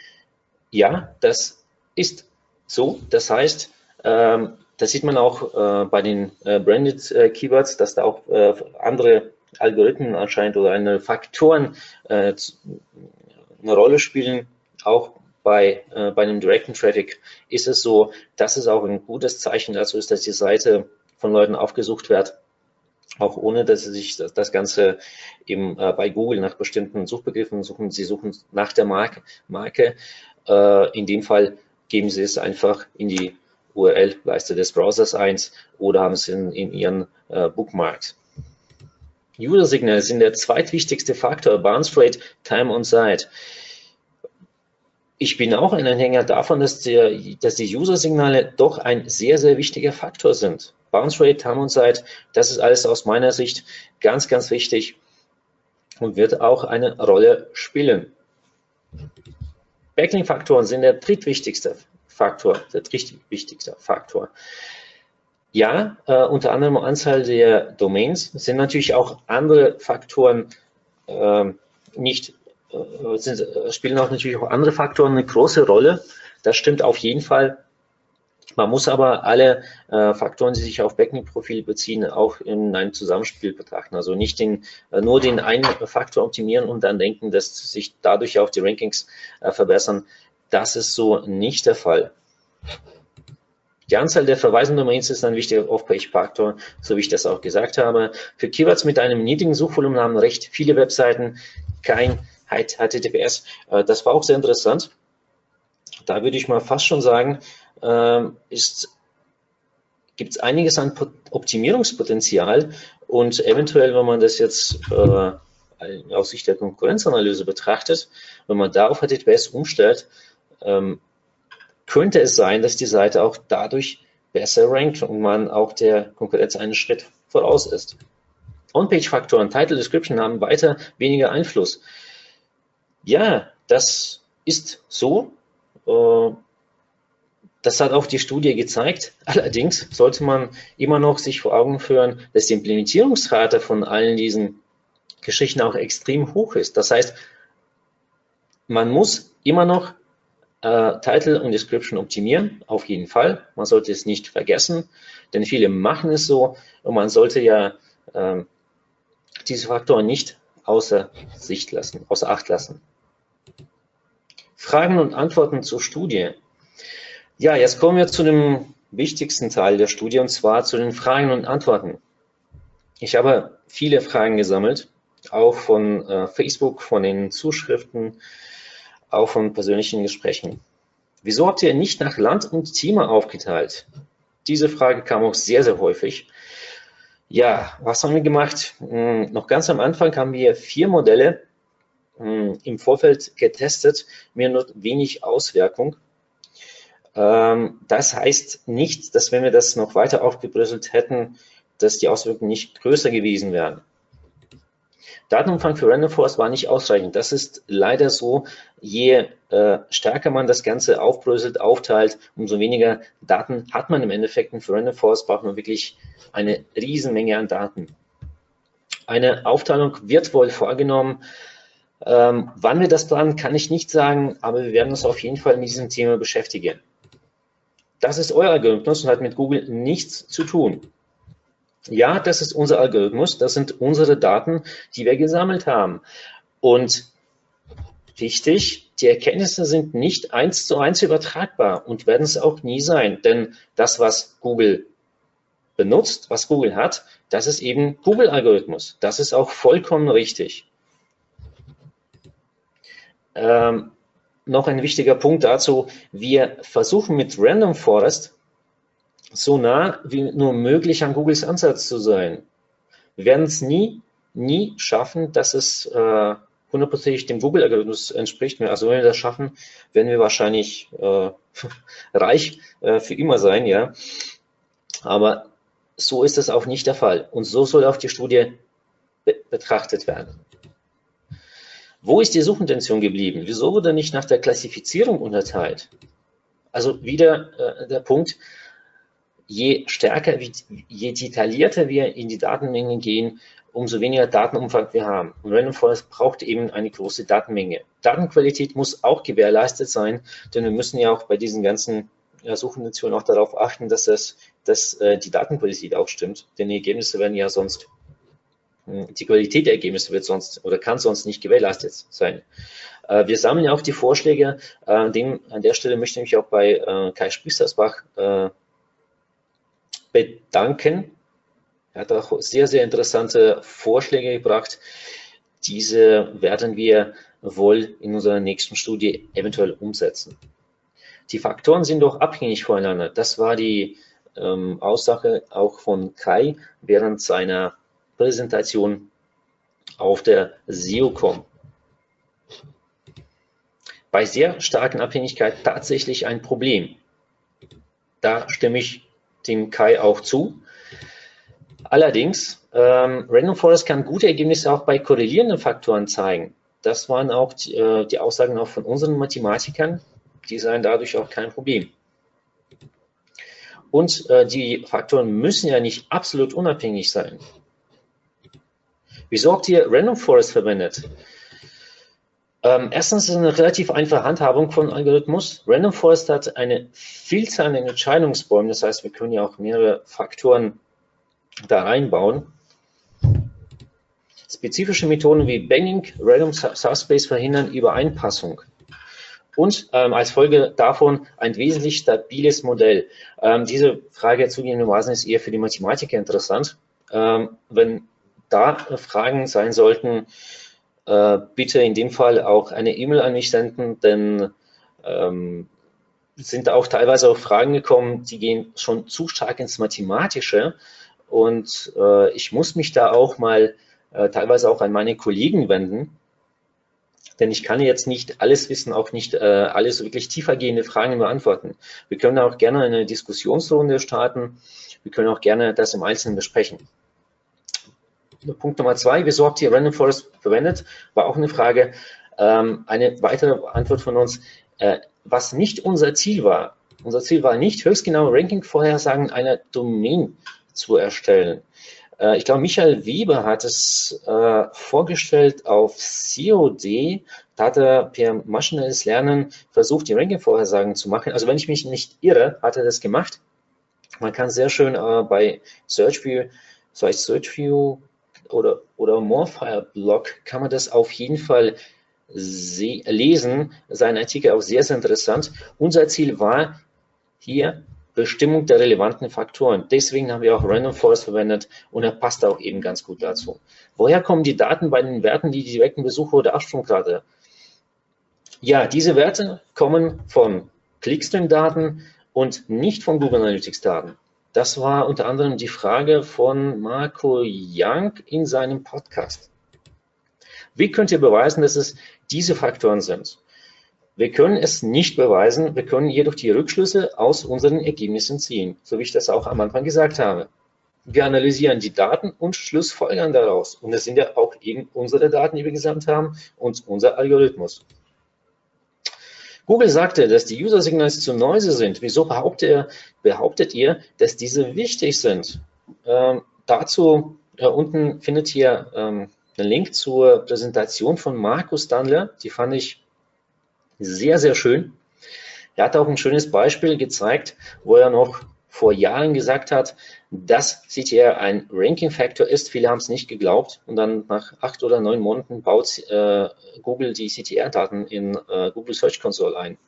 Ja, das ist so. Das heißt, ähm, das sieht man auch äh, bei den äh, Branded äh, Keywords, dass da auch äh, andere Algorithmen anscheinend oder andere Faktoren eine Rolle spielen, auch bei, äh, bei einem direkten Traffic ist es so, dass es auch ein gutes Zeichen dazu ist, dass die Seite von Leuten aufgesucht wird, auch ohne dass sie sich das, das Ganze eben äh, bei Google nach bestimmten Suchbegriffen suchen. Sie suchen nach der Marke. Marke. Äh, in dem Fall geben sie es einfach in die URL-Leiste des Browsers ein oder haben es in, in ihren äh, Bookmarks. User Signals sind der zweitwichtigste Faktor, Bounce Rate, Time on Site ich bin auch ein Anhänger davon, dass, der, dass die User-Signale doch ein sehr, sehr wichtiger Faktor sind. Bounce Rate, Time on Site, das ist alles aus meiner Sicht ganz, ganz wichtig und wird auch eine Rolle spielen. Backlink-Faktoren sind der drittwichtigste Faktor, der drittwichtigste Faktor. Ja, äh, unter anderem Anzahl der Domains sind natürlich auch andere Faktoren äh, nicht äh, sind, äh, spielen auch natürlich auch andere Faktoren eine große Rolle. Das stimmt auf jeden Fall. Man muss aber alle äh, Faktoren, die sich auf Backlink-Profil beziehen, auch in einem Zusammenspiel betrachten. Also nicht den, äh, nur den einen Faktor optimieren und dann denken, dass sich dadurch auch die Rankings äh, verbessern. Das ist so nicht der Fall. Die Anzahl der verweisenden Domains ist ein wichtiger Off-Page-Faktor, so wie ich das auch gesagt habe. Für Keywords mit einem niedrigen Suchvolumen haben recht viele Webseiten kein HTTPS. Äh, das war auch sehr interessant. Da würde ich mal fast schon sagen, ähm, gibt es einiges an Optimierungspotenzial und eventuell, wenn man das jetzt äh, aus Sicht der Konkurrenzanalyse betrachtet, wenn man da auf HTTPS umstellt, ähm, könnte es sein, dass die Seite auch dadurch besser rankt und man auch der Konkurrenz einen Schritt voraus ist. On-Page-Faktoren, Title, Description haben weiter weniger Einfluss. Ja, das ist so. Äh, das hat auch die Studie gezeigt. Allerdings sollte man immer noch sich vor Augen führen, dass die Implementierungsrate von allen diesen Geschichten auch extrem hoch ist. Das heißt, man muss immer noch äh, Title und Description optimieren, auf jeden Fall. Man sollte es nicht vergessen, denn viele machen es so und man sollte ja äh, diese Faktoren nicht außer Sicht lassen, außer Acht lassen. Fragen und Antworten zur Studie. Ja, jetzt kommen wir zu dem wichtigsten Teil der Studie und zwar zu den Fragen und Antworten. Ich habe viele Fragen gesammelt, auch von äh, Facebook, von den Zuschriften, auch von persönlichen Gesprächen. Wieso habt ihr nicht nach Land und Thema aufgeteilt? Diese Frage kam auch sehr, sehr häufig. Ja, was haben wir gemacht? Hm, noch ganz am Anfang haben wir vier Modelle hm, im Vorfeld getestet, mir nur wenig Auswirkung. Ähm, das heißt nicht, dass wenn wir das noch weiter aufgebröselt hätten, dass die Auswirkungen nicht größer gewesen wären. Datenumfang für Random Forest war nicht ausreichend. Das ist leider so. Je äh, stärker man das Ganze aufbröselt, aufteilt, umso weniger Daten hat man im Endeffekt. Und für Random Forest braucht man wirklich eine Riesenmenge an Daten. Eine Aufteilung wird wohl vorgenommen. Ähm, wann wir das planen, kann ich nicht sagen, aber wir werden uns auf jeden Fall mit diesem Thema beschäftigen. Das ist euer Algorithmus und hat mit Google nichts zu tun. Ja, das ist unser Algorithmus, das sind unsere Daten, die wir gesammelt haben. Und wichtig, die Erkenntnisse sind nicht eins zu eins übertragbar und werden es auch nie sein, denn das, was Google benutzt, was Google hat, das ist eben Google-Algorithmus. Das ist auch vollkommen richtig. Ähm, noch ein wichtiger Punkt dazu. Wir versuchen mit Random Forest so nah wie nur möglich an Googles Ansatz zu sein. Wir werden es nie, nie schaffen, dass es äh, hundertprozentig dem Google-Algorithmus entspricht. Also wenn wir das schaffen, werden wir wahrscheinlich äh, reich äh, für immer sein, ja. Aber so ist es auch nicht der Fall. Und so soll auch die Studie be betrachtet werden. Wo ist die Suchintention geblieben? Wieso wurde nicht nach der Klassifizierung unterteilt? Also wieder äh, der Punkt, je stärker, je detaillierter wir in die Datenmengen gehen, umso weniger Datenumfang wir haben. Und Random Forest braucht eben eine große Datenmenge. Datenqualität muss auch gewährleistet sein, denn wir müssen ja auch bei diesen ganzen ja, Suchfunktionen auch darauf achten, dass, das, dass äh, die Datenqualität auch stimmt. Denn die Ergebnisse werden ja sonst, die Qualität der Ergebnisse wird sonst oder kann sonst nicht gewährleistet sein. Äh, wir sammeln auch die Vorschläge. Äh, dem, an der Stelle möchte ich mich auch bei äh, Kai Spriestersbach äh, bedanken. Er hat auch sehr, sehr interessante Vorschläge gebracht. Diese werden wir wohl in unserer nächsten Studie eventuell umsetzen. Die Faktoren sind doch abhängig voneinander. Das war die ähm, Aussage auch von Kai während seiner Präsentation auf der SEOCom. Bei sehr starken Abhängigkeit tatsächlich ein Problem. Da stimme ich dem Kai auch zu. Allerdings, ähm, Random Forest kann gute Ergebnisse auch bei korrelierenden Faktoren zeigen. Das waren auch die, äh, die Aussagen auch von unseren Mathematikern. Die seien dadurch auch kein Problem. Und äh, die Faktoren müssen ja nicht absolut unabhängig sein. Wieso habt ihr Random Forest verwendet? Ähm, erstens ist es eine relativ einfache Handhabung von Algorithmus. Random Forest hat eine Vielzahl an Entscheidungsbäumen, das heißt, wir können ja auch mehrere Faktoren da reinbauen. Spezifische Methoden wie Banging, Random Subspace verhindern Übereinpassung. Und ähm, als Folge davon ein wesentlich stabiles Modell. Ähm, diese Frage zugegebenermaßen ist eher für die Mathematiker interessant. Ähm, wenn da Fragen sein sollten, äh, bitte in dem Fall auch eine E-Mail an mich senden, denn ähm, sind auch teilweise auch Fragen gekommen, die gehen schon zu stark ins Mathematische und äh, ich muss mich da auch mal äh, teilweise auch an meine Kollegen wenden, denn ich kann jetzt nicht alles wissen, auch nicht äh, alles wirklich tiefergehende Fragen beantworten. Wir können auch gerne eine Diskussionsrunde starten. Wir können auch gerne das im Einzelnen besprechen. Punkt Nummer zwei, wieso habt ihr Random Forest verwendet? War auch eine Frage. Ähm, eine weitere Antwort von uns, äh, was nicht unser Ziel war. Unser Ziel war nicht, höchstgenaue Ranking-Vorhersagen einer Domain zu erstellen. Äh, ich glaube, Michael Weber hat es äh, vorgestellt auf COD. Da hat er per maschinelles Lernen versucht, die Ranking-Vorhersagen zu machen. Also wenn ich mich nicht irre, hat er das gemacht. Man kann sehr schön äh, bei SearchView, so heißt SearchView oder, oder Morfire-Blog kann man das auf jeden Fall lesen. Sein Artikel auch sehr, sehr interessant. Unser Ziel war hier Bestimmung der relevanten Faktoren. Deswegen haben wir auch Random Forest verwendet und er passt auch eben ganz gut dazu. Woher kommen die Daten bei den Werten, die direkten Besucher oder Absprungrate? Ja, diese Werte kommen von Clickstream-Daten und nicht von Google Analytics-Daten. Das war unter anderem die Frage von Marco Young in seinem Podcast. Wie könnt ihr beweisen, dass es diese Faktoren sind? Wir können es nicht beweisen, wir können jedoch die Rückschlüsse aus unseren Ergebnissen ziehen, so wie ich das auch am Anfang gesagt habe. Wir analysieren die Daten und schlussfolgern daraus. Und das sind ja auch eben unsere Daten, die wir gesammelt haben und unser Algorithmus. Google sagte, dass die User Signals zu Noise sind. Wieso behauptet ihr, behauptet ihr dass diese wichtig sind? Ähm, dazu äh, unten findet ihr ähm, einen Link zur Präsentation von Markus Dandler. Die fand ich sehr, sehr schön. Er hat auch ein schönes Beispiel gezeigt, wo er noch vor Jahren gesagt hat, dass CTR ein Ranking-Factor ist. Viele haben es nicht geglaubt und dann nach acht oder neun Monaten baut äh, Google die CTR-Daten in äh, Google Search Console ein.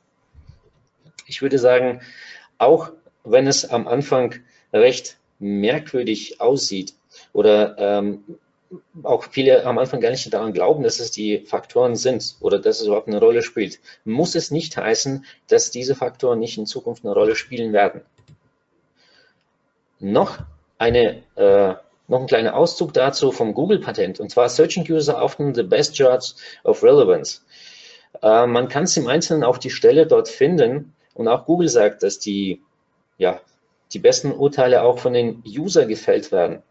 Ich würde sagen, auch wenn es am Anfang recht merkwürdig aussieht oder ähm, auch viele am Anfang gar nicht daran glauben, dass es die Faktoren sind oder dass es überhaupt eine Rolle spielt, muss es nicht heißen, dass diese Faktoren nicht in Zukunft eine Rolle spielen werden noch eine äh, noch ein kleiner Auszug dazu vom Google-Patent, und zwar Searching User often the best judge of relevance. Äh, man kann es im Einzelnen auch die Stelle dort finden, und auch Google sagt, dass die, ja, die besten Urteile auch von den User gefällt werden.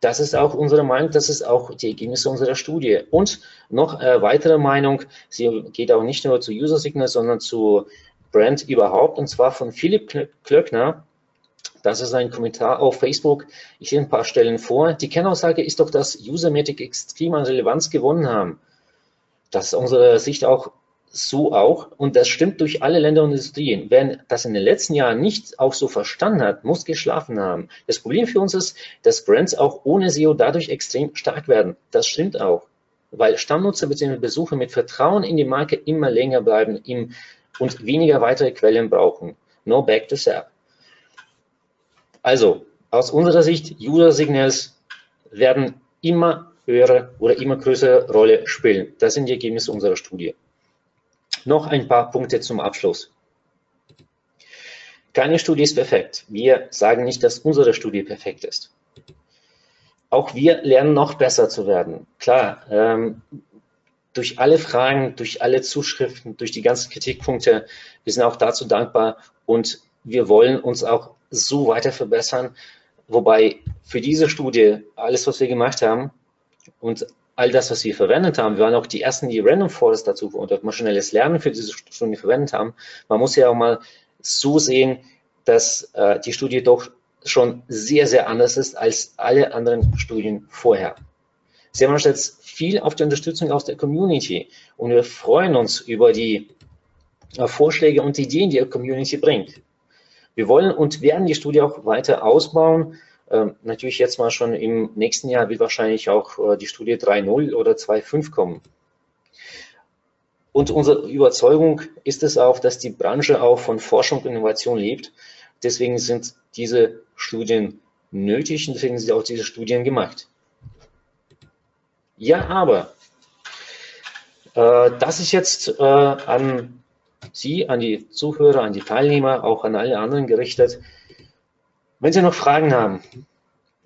Das ist auch unsere Meinung, das ist auch die Ergebnisse unserer Studie. Und noch äh, weitere Meinung, sie geht auch nicht nur zu User Signal, sondern zu Brand überhaupt, und zwar von Philipp Klöckner, Das ist ein Kommentar auf Facebook. Ich lese ein paar Stellen vor. Die Kernaussage ist doch, dass Usermatic extrem an Relevanz gewonnen haben. Das ist unserer Sicht auch so auch. Und das stimmt durch alle Länder und Industrien. Wer das in den letzten Jahren nicht auch so verstanden hat, muss geschlafen haben. Das Problem für uns ist, dass Brands auch ohne SEO dadurch extrem stark werden. Das stimmt auch. Weil Stammnutzer bzw. Besucher mit Vertrauen in die Marke immer länger bleiben und weniger weitere Quellen brauchen. No back to SERP. Also, aus unserer Sicht, User Signals werden immer höhere oder immer größere Rolle spielen. Das sind die Ergebnisse unserer Studie. Noch ein paar Punkte zum Abschluss. Keine Studie ist perfekt. Wir sagen nicht, dass unsere Studie perfekt ist. Auch wir lernen noch besser zu werden. Klar, ähm, durch alle Fragen, durch alle Zuschriften, durch die ganzen Kritikpunkte, wir sind auch dazu dankbar und wir wollen uns auch so weiter verbessern. Wobei für diese Studie alles, was wir gemacht haben und all das, was wir verwendet haben, wir waren auch die ersten, die Random Forest dazu und maschinelles Lernen für diese Studie verwendet haben. Man muss ja auch mal so sehen, dass äh, die Studie doch schon sehr, sehr anders ist als alle anderen Studien vorher. Sie haben jetzt viel auf die Unterstützung aus der Community und wir freuen uns über die äh, Vorschläge und Ideen, die die Community bringt. Wir wollen und werden die Studie auch weiter ausbauen. Ähm, natürlich jetzt mal schon im nächsten Jahr wird wahrscheinlich auch äh, die Studie 3.0 oder 2.5 kommen. Und unsere Überzeugung ist es auch, dass die Branche auch von Forschung und Innovation lebt. Deswegen sind diese Studien nötig und deswegen sind auch diese Studien gemacht. Ja, aber äh, das ist jetzt äh, an Sie, an die Zuhörer, an die Teilnehmer, auch an alle anderen gerichtet. Wenn Sie noch Fragen haben,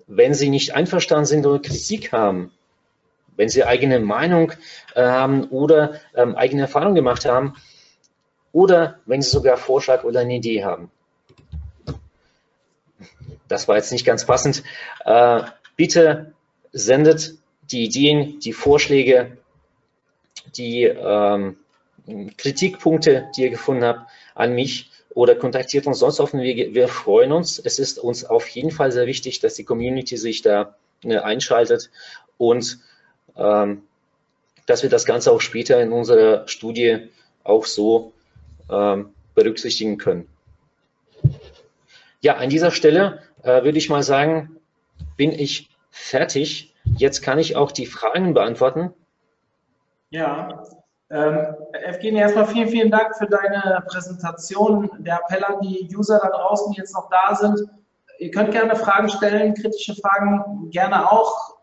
wenn Sie nicht einverstanden sind oder Kritik haben, wenn Sie eigene Meinung äh, haben oder ähm, eigene Erfahrungen gemacht haben oder wenn Sie sogar Vorschlag oder eine Idee haben. Das war jetzt nicht ganz passend. Äh, bitte sendet die Ideen, die Vorschläge, die ähm, Kritikpunkte, die ihr gefunden habt, an mich oder kontaktiert uns sonst auf den Wege. Wir freuen uns. Es ist uns auf jeden Fall sehr wichtig, dass die Community sich da äh, einschaltet und ähm, dass wir das Ganze auch später in unserer Studie auch so ähm, berücksichtigen können. Ja, an dieser Stelle äh, würde ich mal sagen, bin ich fertig. Jetzt kann ich auch die Fragen beantworten. Ja, ähm, Evgeny, erstmal vielen, vielen Dank für deine Präsentation. Der Appell an die User da draußen, die jetzt noch da sind. Ihr könnt gerne Fragen stellen, kritische Fragen gerne auch.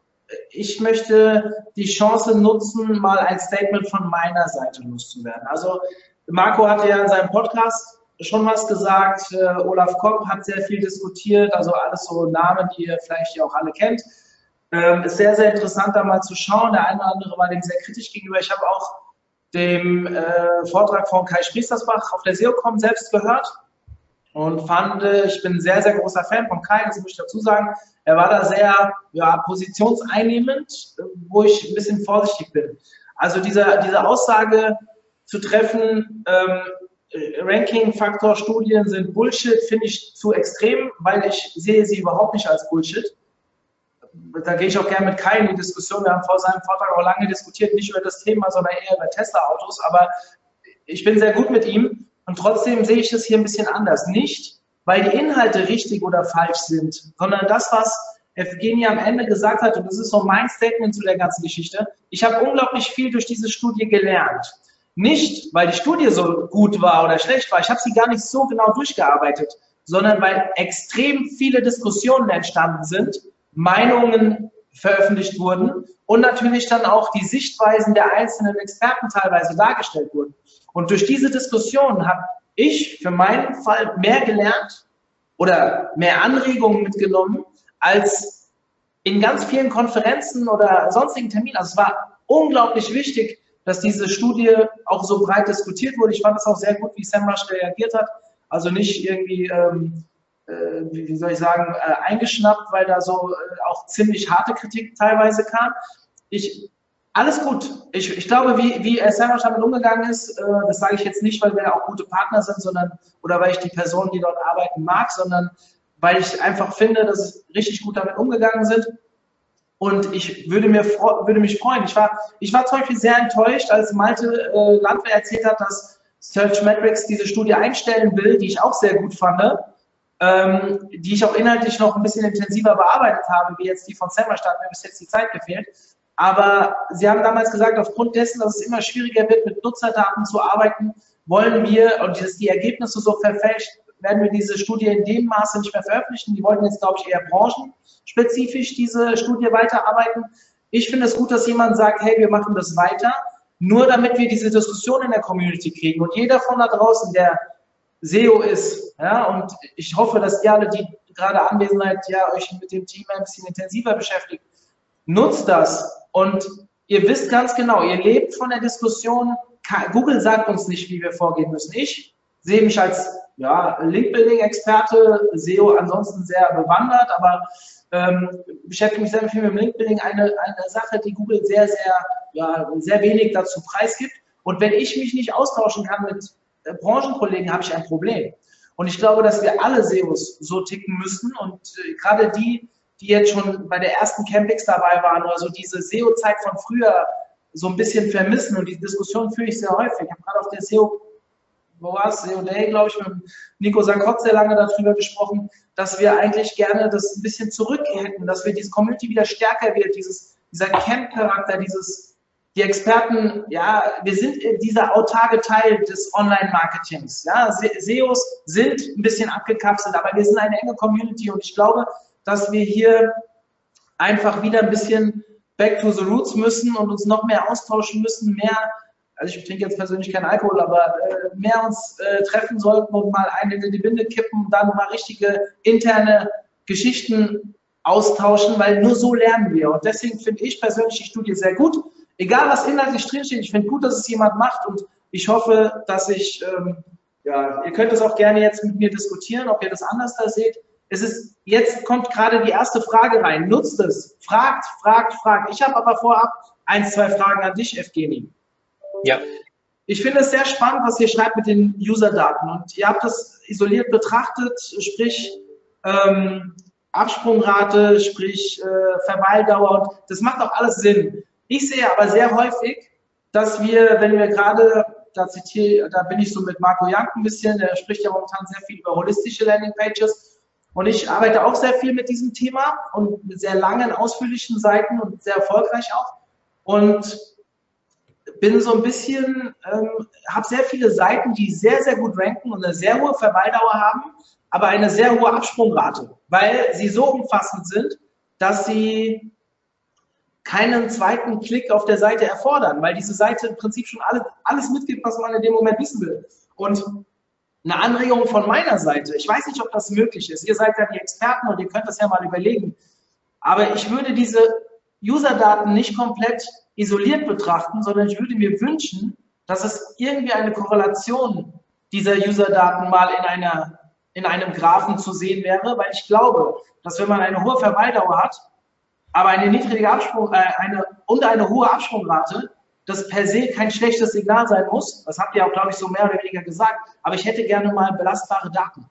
Ich möchte die Chance nutzen, mal ein Statement von meiner Seite loszuwerden. Also Marco hatte ja in seinem Podcast schon was gesagt. Äh, Olaf Kopp hat sehr viel diskutiert, also alles so Namen, die ihr vielleicht auch alle kennt. Ähm, ist sehr, sehr interessant, da mal zu schauen. Der eine oder andere war dem sehr kritisch gegenüber. Ich habe auch dem äh, Vortrag von Kai Spriestersbach auf der SEOCom selbst gehört und fand, ich bin ein sehr, sehr großer Fan von Kai, das muss ich dazu sagen. Er war da sehr ja, positionseinnehmend, wo ich ein bisschen vorsichtig bin. Also diese, diese Aussage zu treffen, ähm, Ranking-Faktor-Studien sind Bullshit, finde ich zu extrem, weil ich sehe sie überhaupt nicht als Bullshit da gehe ich auch gerne mit Kai in die Diskussion. Wir haben vor seinem Vortrag auch lange diskutiert, nicht über das Thema, sondern eher über Tesla-Autos. Aber ich bin sehr gut mit ihm und trotzdem sehe ich das hier ein bisschen anders. Nicht, weil die Inhalte richtig oder falsch sind, sondern das, was Evgenia am Ende gesagt hat, und das ist so mein Statement zu der ganzen Geschichte. Ich habe unglaublich viel durch diese Studie gelernt. Nicht, weil die Studie so gut war oder schlecht war, ich habe sie gar nicht so genau durchgearbeitet, sondern weil extrem viele Diskussionen entstanden sind Meinungen veröffentlicht wurden und natürlich dann auch die Sichtweisen der einzelnen Experten teilweise dargestellt wurden. Und durch diese Diskussion habe ich für meinen Fall mehr gelernt oder mehr Anregungen mitgenommen als in ganz vielen Konferenzen oder sonstigen Terminen. Also es war unglaublich wichtig, dass diese Studie auch so breit diskutiert wurde. Ich fand es auch sehr gut, wie SEMrush reagiert hat. Also nicht irgendwie ähm, äh, wie soll ich sagen, äh, eingeschnappt, weil da so äh, auch ziemlich harte Kritik teilweise kam. Ich, alles gut. Ich, ich glaube, wie, wie Sandwich damit umgegangen ist, das sage ich jetzt nicht, weil wir auch gute Partner sind, sondern oder weil ich die Personen, die dort arbeiten, mag, sondern weil ich einfach finde, dass sie richtig gut damit umgegangen sind. Und ich würde, mir, würde mich freuen. Ich war, ich war zum Beispiel sehr enttäuscht, als Malte äh, Landwehr erzählt hat, dass Search Metrics diese Studie einstellen will, die ich auch sehr gut fand, ähm, die ich auch inhaltlich noch ein bisschen intensiver bearbeitet habe, wie jetzt die von Semmerstadt, mir bis jetzt die Zeit gefehlt. Aber Sie haben damals gesagt, aufgrund dessen, dass es immer schwieriger wird, mit Nutzerdaten zu arbeiten, wollen wir, und dass die Ergebnisse so verfälscht, werden wir diese Studie in dem Maße nicht mehr veröffentlichen. Die wollten jetzt, glaube ich, eher branchenspezifisch diese Studie weiterarbeiten. Ich finde es gut, dass jemand sagt, hey, wir machen das weiter, nur damit wir diese Diskussion in der Community kriegen. Und jeder von da draußen, der SEO ist, ja, und ich hoffe, dass ihr alle, die gerade anwesend seid, ja, euch mit dem Thema ein bisschen intensiver beschäftigt, nutzt das und ihr wisst ganz genau, ihr lebt von der Diskussion. Google sagt uns nicht, wie wir vorgehen müssen. Ich sehe mich als ja, Link-Building-Experte, SEO ansonsten sehr bewandert, aber ähm, beschäftige mich sehr viel mit dem Link-Building, eine, eine Sache, die Google sehr, sehr, ja, sehr wenig dazu preisgibt. Und wenn ich mich nicht austauschen kann mit Branchenkollegen, habe ich ein Problem. Und ich glaube, dass wir alle SEOs so ticken müssen und äh, gerade die, die jetzt schon bei der ersten Campix dabei waren oder so diese SEO-Zeit von früher so ein bisschen vermissen und die Diskussion führe ich sehr häufig. Ich habe gerade auf der SEO, wo war es, SEO Day, glaube ich, mit Nico Sankot sehr lange darüber gesprochen, dass wir eigentlich gerne das ein bisschen zurück hätten, dass wir diese Community wieder stärker wird, dieses, dieser Camp-Charakter, dieses, die Experten, ja, wir sind dieser autarke Teil des Online-Marketings. Ja, SEOs sind ein bisschen abgekapselt, aber wir sind eine enge Community und ich glaube, dass wir hier einfach wieder ein bisschen back to the roots müssen und uns noch mehr austauschen müssen, mehr, also ich trinke jetzt persönlich keinen Alkohol, aber äh, mehr uns äh, treffen sollten und mal eine in die Binde kippen und dann mal richtige interne Geschichten austauschen, weil nur so lernen wir. Und deswegen finde ich persönlich die Studie sehr gut. Egal, was inhaltlich drinsteht, ich finde gut, dass es jemand macht und ich hoffe, dass ich, ähm, ja, ihr könnt es auch gerne jetzt mit mir diskutieren, ob ihr das anders da seht es ist, jetzt kommt gerade die erste Frage rein. Nutzt es. Fragt, fragt, fragt. Ich habe aber vorab ein, zwei Fragen an dich, Evgeny. Ja. Ich finde es sehr spannend, was ihr schreibt mit den User-Daten. Und ihr habt das isoliert betrachtet, sprich ähm, Absprungrate, sprich äh, Verweildauer. Und das macht auch alles Sinn. Ich sehe aber sehr häufig, dass wir, wenn wir gerade, da zitiere, da bin ich so mit Marco Jank ein bisschen, der spricht ja momentan sehr viel über holistische Landingpages. Und ich arbeite auch sehr viel mit diesem Thema und mit sehr langen, ausführlichen Seiten und sehr erfolgreich auch. Und bin so ein bisschen, ähm, habe sehr viele Seiten, die sehr, sehr gut ranken und eine sehr hohe Verweildauer haben, aber eine sehr hohe Absprungrate, weil sie so umfassend sind, dass sie keinen zweiten Klick auf der Seite erfordern, weil diese Seite im Prinzip schon alles, alles mitgibt, was man in dem Moment wissen will. Und eine Anregung von meiner Seite. Ich weiß nicht, ob das möglich ist. Ihr seid ja die Experten und ihr könnt das ja mal überlegen. Aber ich würde diese User-Daten nicht komplett isoliert betrachten, sondern ich würde mir wünschen, dass es irgendwie eine Korrelation dieser User-Daten mal in, einer, in einem Graphen zu sehen wäre, weil ich glaube, dass wenn man eine hohe Verweildauer hat, aber eine niedrige Absprung, äh, eine, und eine hohe Absprungrate, das per se kein schlechtes Signal sein muss. Das habt ihr auch, glaube ich, so mehr oder weniger gesagt. Aber ich hätte gerne mal belastbare Daten.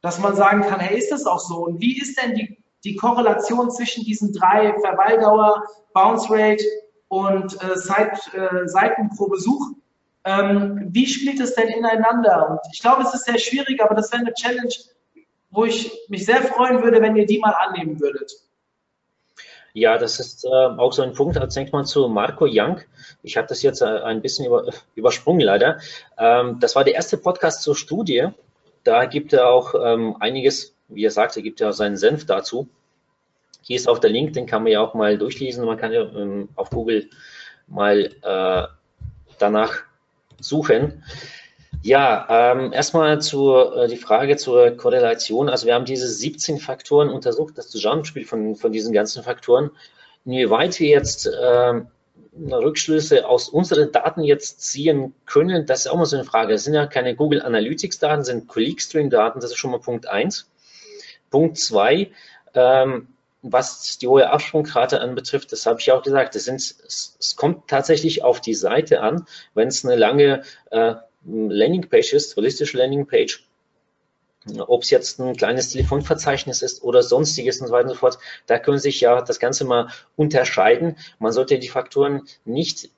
Dass man sagen kann, hey, ist das auch so? Und wie ist denn die, die Korrelation zwischen diesen drei Verweildauer, Bounce Rate und äh, Zeit, äh, Seiten pro Besuch? Ähm, wie spielt es denn ineinander? Und ich glaube, es ist sehr schwierig, aber das wäre eine Challenge, wo ich mich sehr freuen würde, wenn ihr die mal annehmen würdet. Ja, das ist äh, auch so ein Punkt. Als denkt man zu Marco Young. Ich habe das jetzt äh, ein bisschen über, übersprungen leider. Ähm, das war der erste Podcast zur Studie. Da gibt er auch ähm, einiges, wie er sagte, gibt er seinen Senf dazu. Hier ist auch der Link, den kann man ja auch mal durchlesen. Man kann ja ähm, auf Google mal äh, danach suchen. Ja, ähm, erstmal zur äh, die Frage zur Korrelation. Also wir haben diese 17 Faktoren untersucht, das Zusammenspiel von, von diesen ganzen Faktoren. Inwieweit wir jetzt ähm, Rückschlüsse aus unseren Daten jetzt ziehen können, das ist auch mal so eine Frage. Das sind ja keine Google Analytics Daten, sind Clickstream Daten, das ist schon mal Punkt eins. Punkt zwei, ähm, was die hohe Absprungrate anbetrifft, das habe ich auch gesagt, das sind, es kommt tatsächlich auf die Seite an, wenn es eine lange äh, Landingpage ist, holistische Landingpage, ob es jetzt ein kleines Telefonverzeichnis ist oder sonstiges und so weiter und so fort, da können sich ja das Ganze mal unterscheiden. Man sollte die Faktoren nicht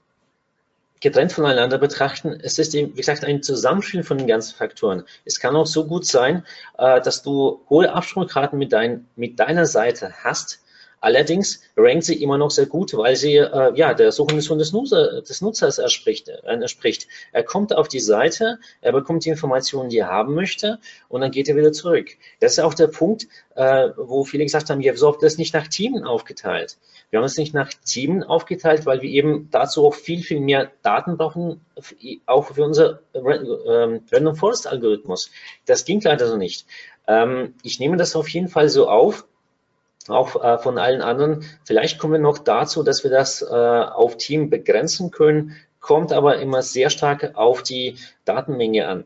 getrennt voneinander betrachten. Es ist, wie gesagt, ein Zusammenspiel von den ganzen Faktoren. Es kann auch so gut sein, äh, dass du hohe Absprungraten mit, dein, mit deiner Seite hast, Allerdings rankt sie immer noch sehr gut, weil sie äh, ja der Suchmission des, Nutzer, des Nutzers erspricht, äh, entspricht. Er kommt auf die Seite, er bekommt die Informationen, die er haben möchte, und dann geht er wieder zurück. Das ist auch der Punkt, äh, wo viele gesagt haben, ja, wieso habt ihr das nicht nach Teamen aufgeteilt? Wir haben es nicht nach Teamen aufgeteilt, weil wir eben dazu auch viel, viel mehr Daten brauchen, auch für unser ähm, Random Forest Algorithmus. Das ging leider so nicht. Ähm, ich nehme das auf jeden Fall so auf auch äh, von allen anderen. Vielleicht kommen wir noch dazu, dass wir das äh, auf Team begrenzen können, kommt aber immer sehr stark auf die Datenmenge an.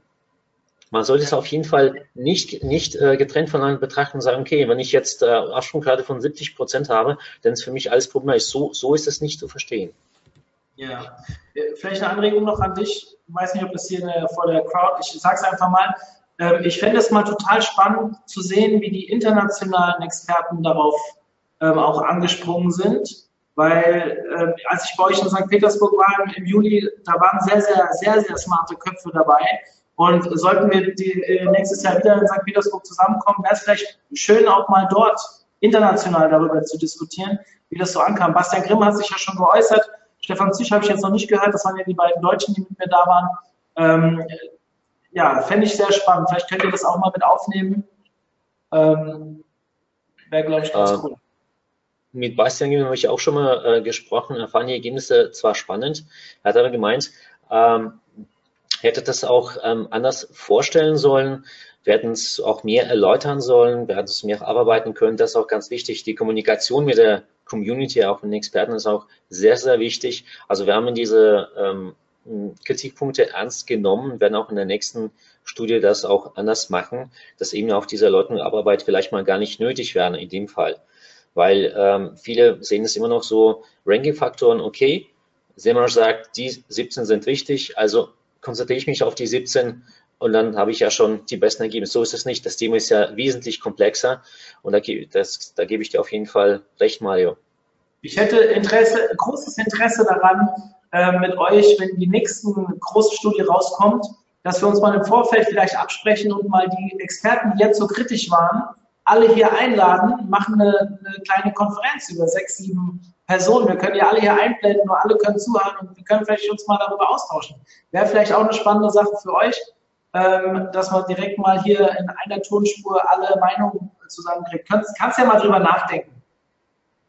Man sollte es auf jeden Fall nicht, nicht äh, getrennt voneinander betrachten und sagen, okay, wenn ich jetzt äh, Absprungrate von 70 Prozent habe, dann ist für mich alles problematisch. So, so ist es nicht zu verstehen. Ja, äh, vielleicht eine Anregung noch an dich. Ich weiß nicht, ob das hier eine, vor der Crowd, ich sage es einfach mal, ähm, ich fände es mal total spannend zu sehen, wie die internationalen Experten darauf ähm, auch angesprungen sind. Weil äh, als ich bei euch in St. Petersburg war im Juli, da waren sehr, sehr, sehr, sehr smarte Köpfe dabei. Und sollten wir die, äh, nächstes Jahr wieder in St. Petersburg zusammenkommen, wäre es vielleicht schön, auch mal dort international darüber zu diskutieren, wie das so ankam. Bastian Grimm hat sich ja schon geäußert. Stefan Zisch habe ich jetzt noch nicht gehört. Das waren ja die beiden Deutschen, die mit mir da waren. Ähm, ja, fände ich sehr spannend. Vielleicht könnt ihr das auch mal mit aufnehmen. Ähm, Wäre, glaube ich, ganz äh, cool. Mit Bastian habe ich auch schon mal äh, gesprochen. Er fand die Ergebnisse zwar spannend, er hat aber gemeint, ähm, hätte das auch ähm, anders vorstellen sollen. Wir hätten es auch mehr erläutern sollen, wir hätten es mehr abarbeiten können. Das ist auch ganz wichtig. Die Kommunikation mit der Community, auch mit den Experten, ist auch sehr, sehr wichtig. Also wir haben in diese ähm, Kritikpunkte ernst genommen, werden auch in der nächsten Studie das auch anders machen, dass eben auch diese Erläuterungsarbeit vielleicht mal gar nicht nötig wäre in dem Fall. Weil ähm, viele sehen es immer noch so, Ranking-Faktoren, okay, Semmer sagt, die 17 sind wichtig, also konzentriere ich mich auf die 17 und dann habe ich ja schon die besten Ergebnisse. So ist es nicht. Das Thema ist ja wesentlich komplexer und da, das, da gebe ich dir auf jeden Fall recht, Mario. Ich hätte Interesse, großes Interesse daran, äh, mit euch, wenn die nächste große Studie rauskommt, dass wir uns mal im Vorfeld vielleicht absprechen und mal die Experten, die jetzt so kritisch waren, alle hier einladen, machen eine, eine kleine Konferenz über sechs, sieben Personen. Wir können ja alle hier einblenden, nur alle können zuhören und wir können vielleicht uns mal darüber austauschen. Wäre vielleicht auch eine spannende Sache für euch, ähm, dass man direkt mal hier in einer Tonspur alle Meinungen zusammenkriegt. Kannst, kannst ja mal drüber nachdenken.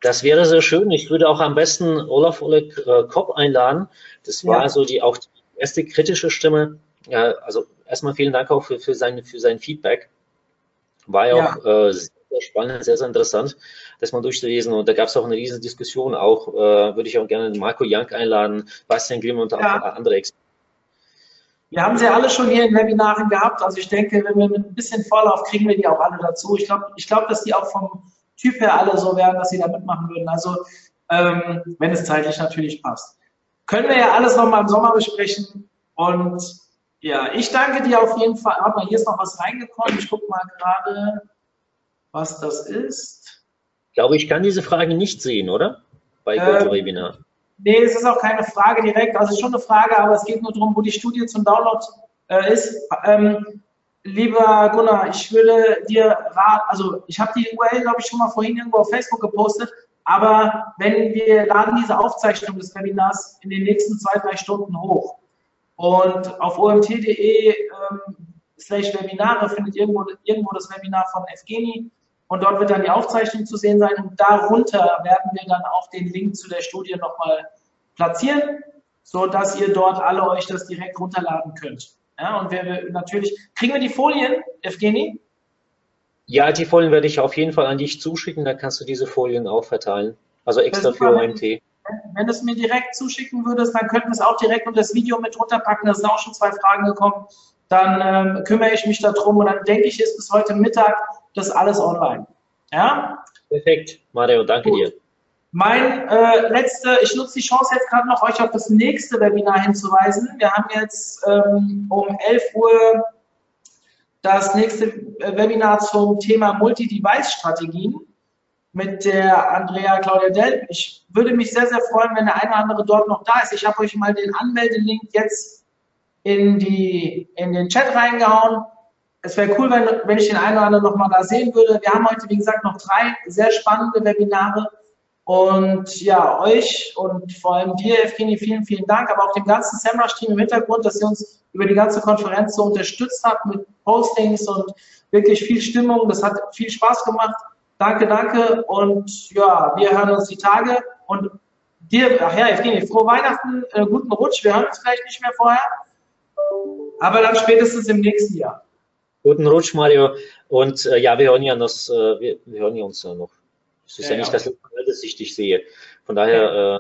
Das wäre sehr schön. Ich würde auch am besten Olaf Oleg äh, Kopp einladen. Das war ja. so die auch die erste kritische Stimme. Ja, also erstmal vielen Dank auch für, für, sein, für sein Feedback. War ja, ja. auch äh, sehr spannend, sehr, sehr interessant, das mal durchzulesen. Und da gab es auch eine riesige Diskussion. Auch äh, würde ich auch gerne Marco Jank einladen, Bastian Grimm und ja. auch andere Experten. Wir haben sie alle schon hier in Webinaren gehabt. Also ich denke, wenn wir mit ein bisschen Vorlauf kriegen wir die auch alle dazu. Ich glaube, ich glaube, dass die auch vom Typ her alle so wären, dass sie da mitmachen würden. Also ähm, wenn es zeitlich natürlich passt. Können wir ja alles nochmal im Sommer besprechen. Und ja, ich danke dir auf jeden Fall. Mal, hier ist noch was reingekommen. Ich gucke mal gerade, was das ist. Ich glaube, ich kann diese Frage nicht sehen, oder? Bei GoToWebinar. Ähm, nee, es ist auch keine Frage direkt. Also es ist schon eine Frage, aber es geht nur darum, wo die Studie zum Download äh, ist. Ähm, Lieber Gunnar, ich würde dir raten, also ich habe die URL, glaube ich, schon mal vorhin irgendwo auf Facebook gepostet, aber wenn wir laden diese Aufzeichnung des Webinars in den nächsten zwei, drei Stunden hoch und auf omt.de ähm, slash Webinare findet irgendwo, irgendwo das Webinar von Evgeni und dort wird dann die Aufzeichnung zu sehen sein und darunter werden wir dann auch den Link zu der Studie nochmal platzieren, sodass ihr dort alle euch das direkt runterladen könnt. Ja, und wir, natürlich, kriegen wir die Folien, Evgeni? Ja, die Folien werde ich auf jeden Fall an dich zuschicken, dann kannst du diese Folien auch verteilen. Also extra für OMT. Wenn du es mir direkt zuschicken würdest, dann könnten wir es auch direkt unter das Video mit runterpacken. Da sind auch schon zwei Fragen gekommen. Dann ähm, kümmere ich mich darum und dann denke ich, ist bis heute Mittag das alles online. Ja? Perfekt, Mario, danke Gut. dir. Mein äh, letzte, ich nutze die Chance jetzt gerade noch, euch auf das nächste Webinar hinzuweisen. Wir haben jetzt ähm, um 11 Uhr das nächste Webinar zum Thema Multi-Device-Strategien mit der Andrea Claudia Dell. Ich würde mich sehr, sehr freuen, wenn der eine oder andere dort noch da ist. Ich habe euch mal den Anmeldelink jetzt in, die, in den Chat reingehauen. Es wäre cool, wenn, wenn ich den einen oder anderen noch mal da sehen würde. Wir haben heute, wie gesagt, noch drei sehr spannende Webinare. Und ja, euch und vor allem dir, Evgeny, vielen, vielen Dank, aber auch dem ganzen SEMrush-Team im Hintergrund, dass ihr uns über die ganze Konferenz so unterstützt habt mit Postings und wirklich viel Stimmung. Das hat viel Spaß gemacht. Danke, danke. Und ja, wir hören uns die Tage. Und dir, ach ja, Evgeny, frohe Weihnachten, äh, guten Rutsch. Wir hören uns vielleicht nicht mehr vorher, aber dann spätestens im nächsten Jahr. Guten Rutsch, Mario. Und äh, ja, wir hören ja das, äh, wir, wir hören ja uns ja noch. Es ist ja, ja nicht ja. das letzte Mal, dass ich dich sehe. Von daher, äh,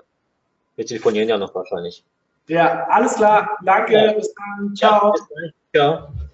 wir telefonieren ja noch wahrscheinlich. Ja, alles klar. Danke. Bis dann. Ciao. Bis dann. Ciao.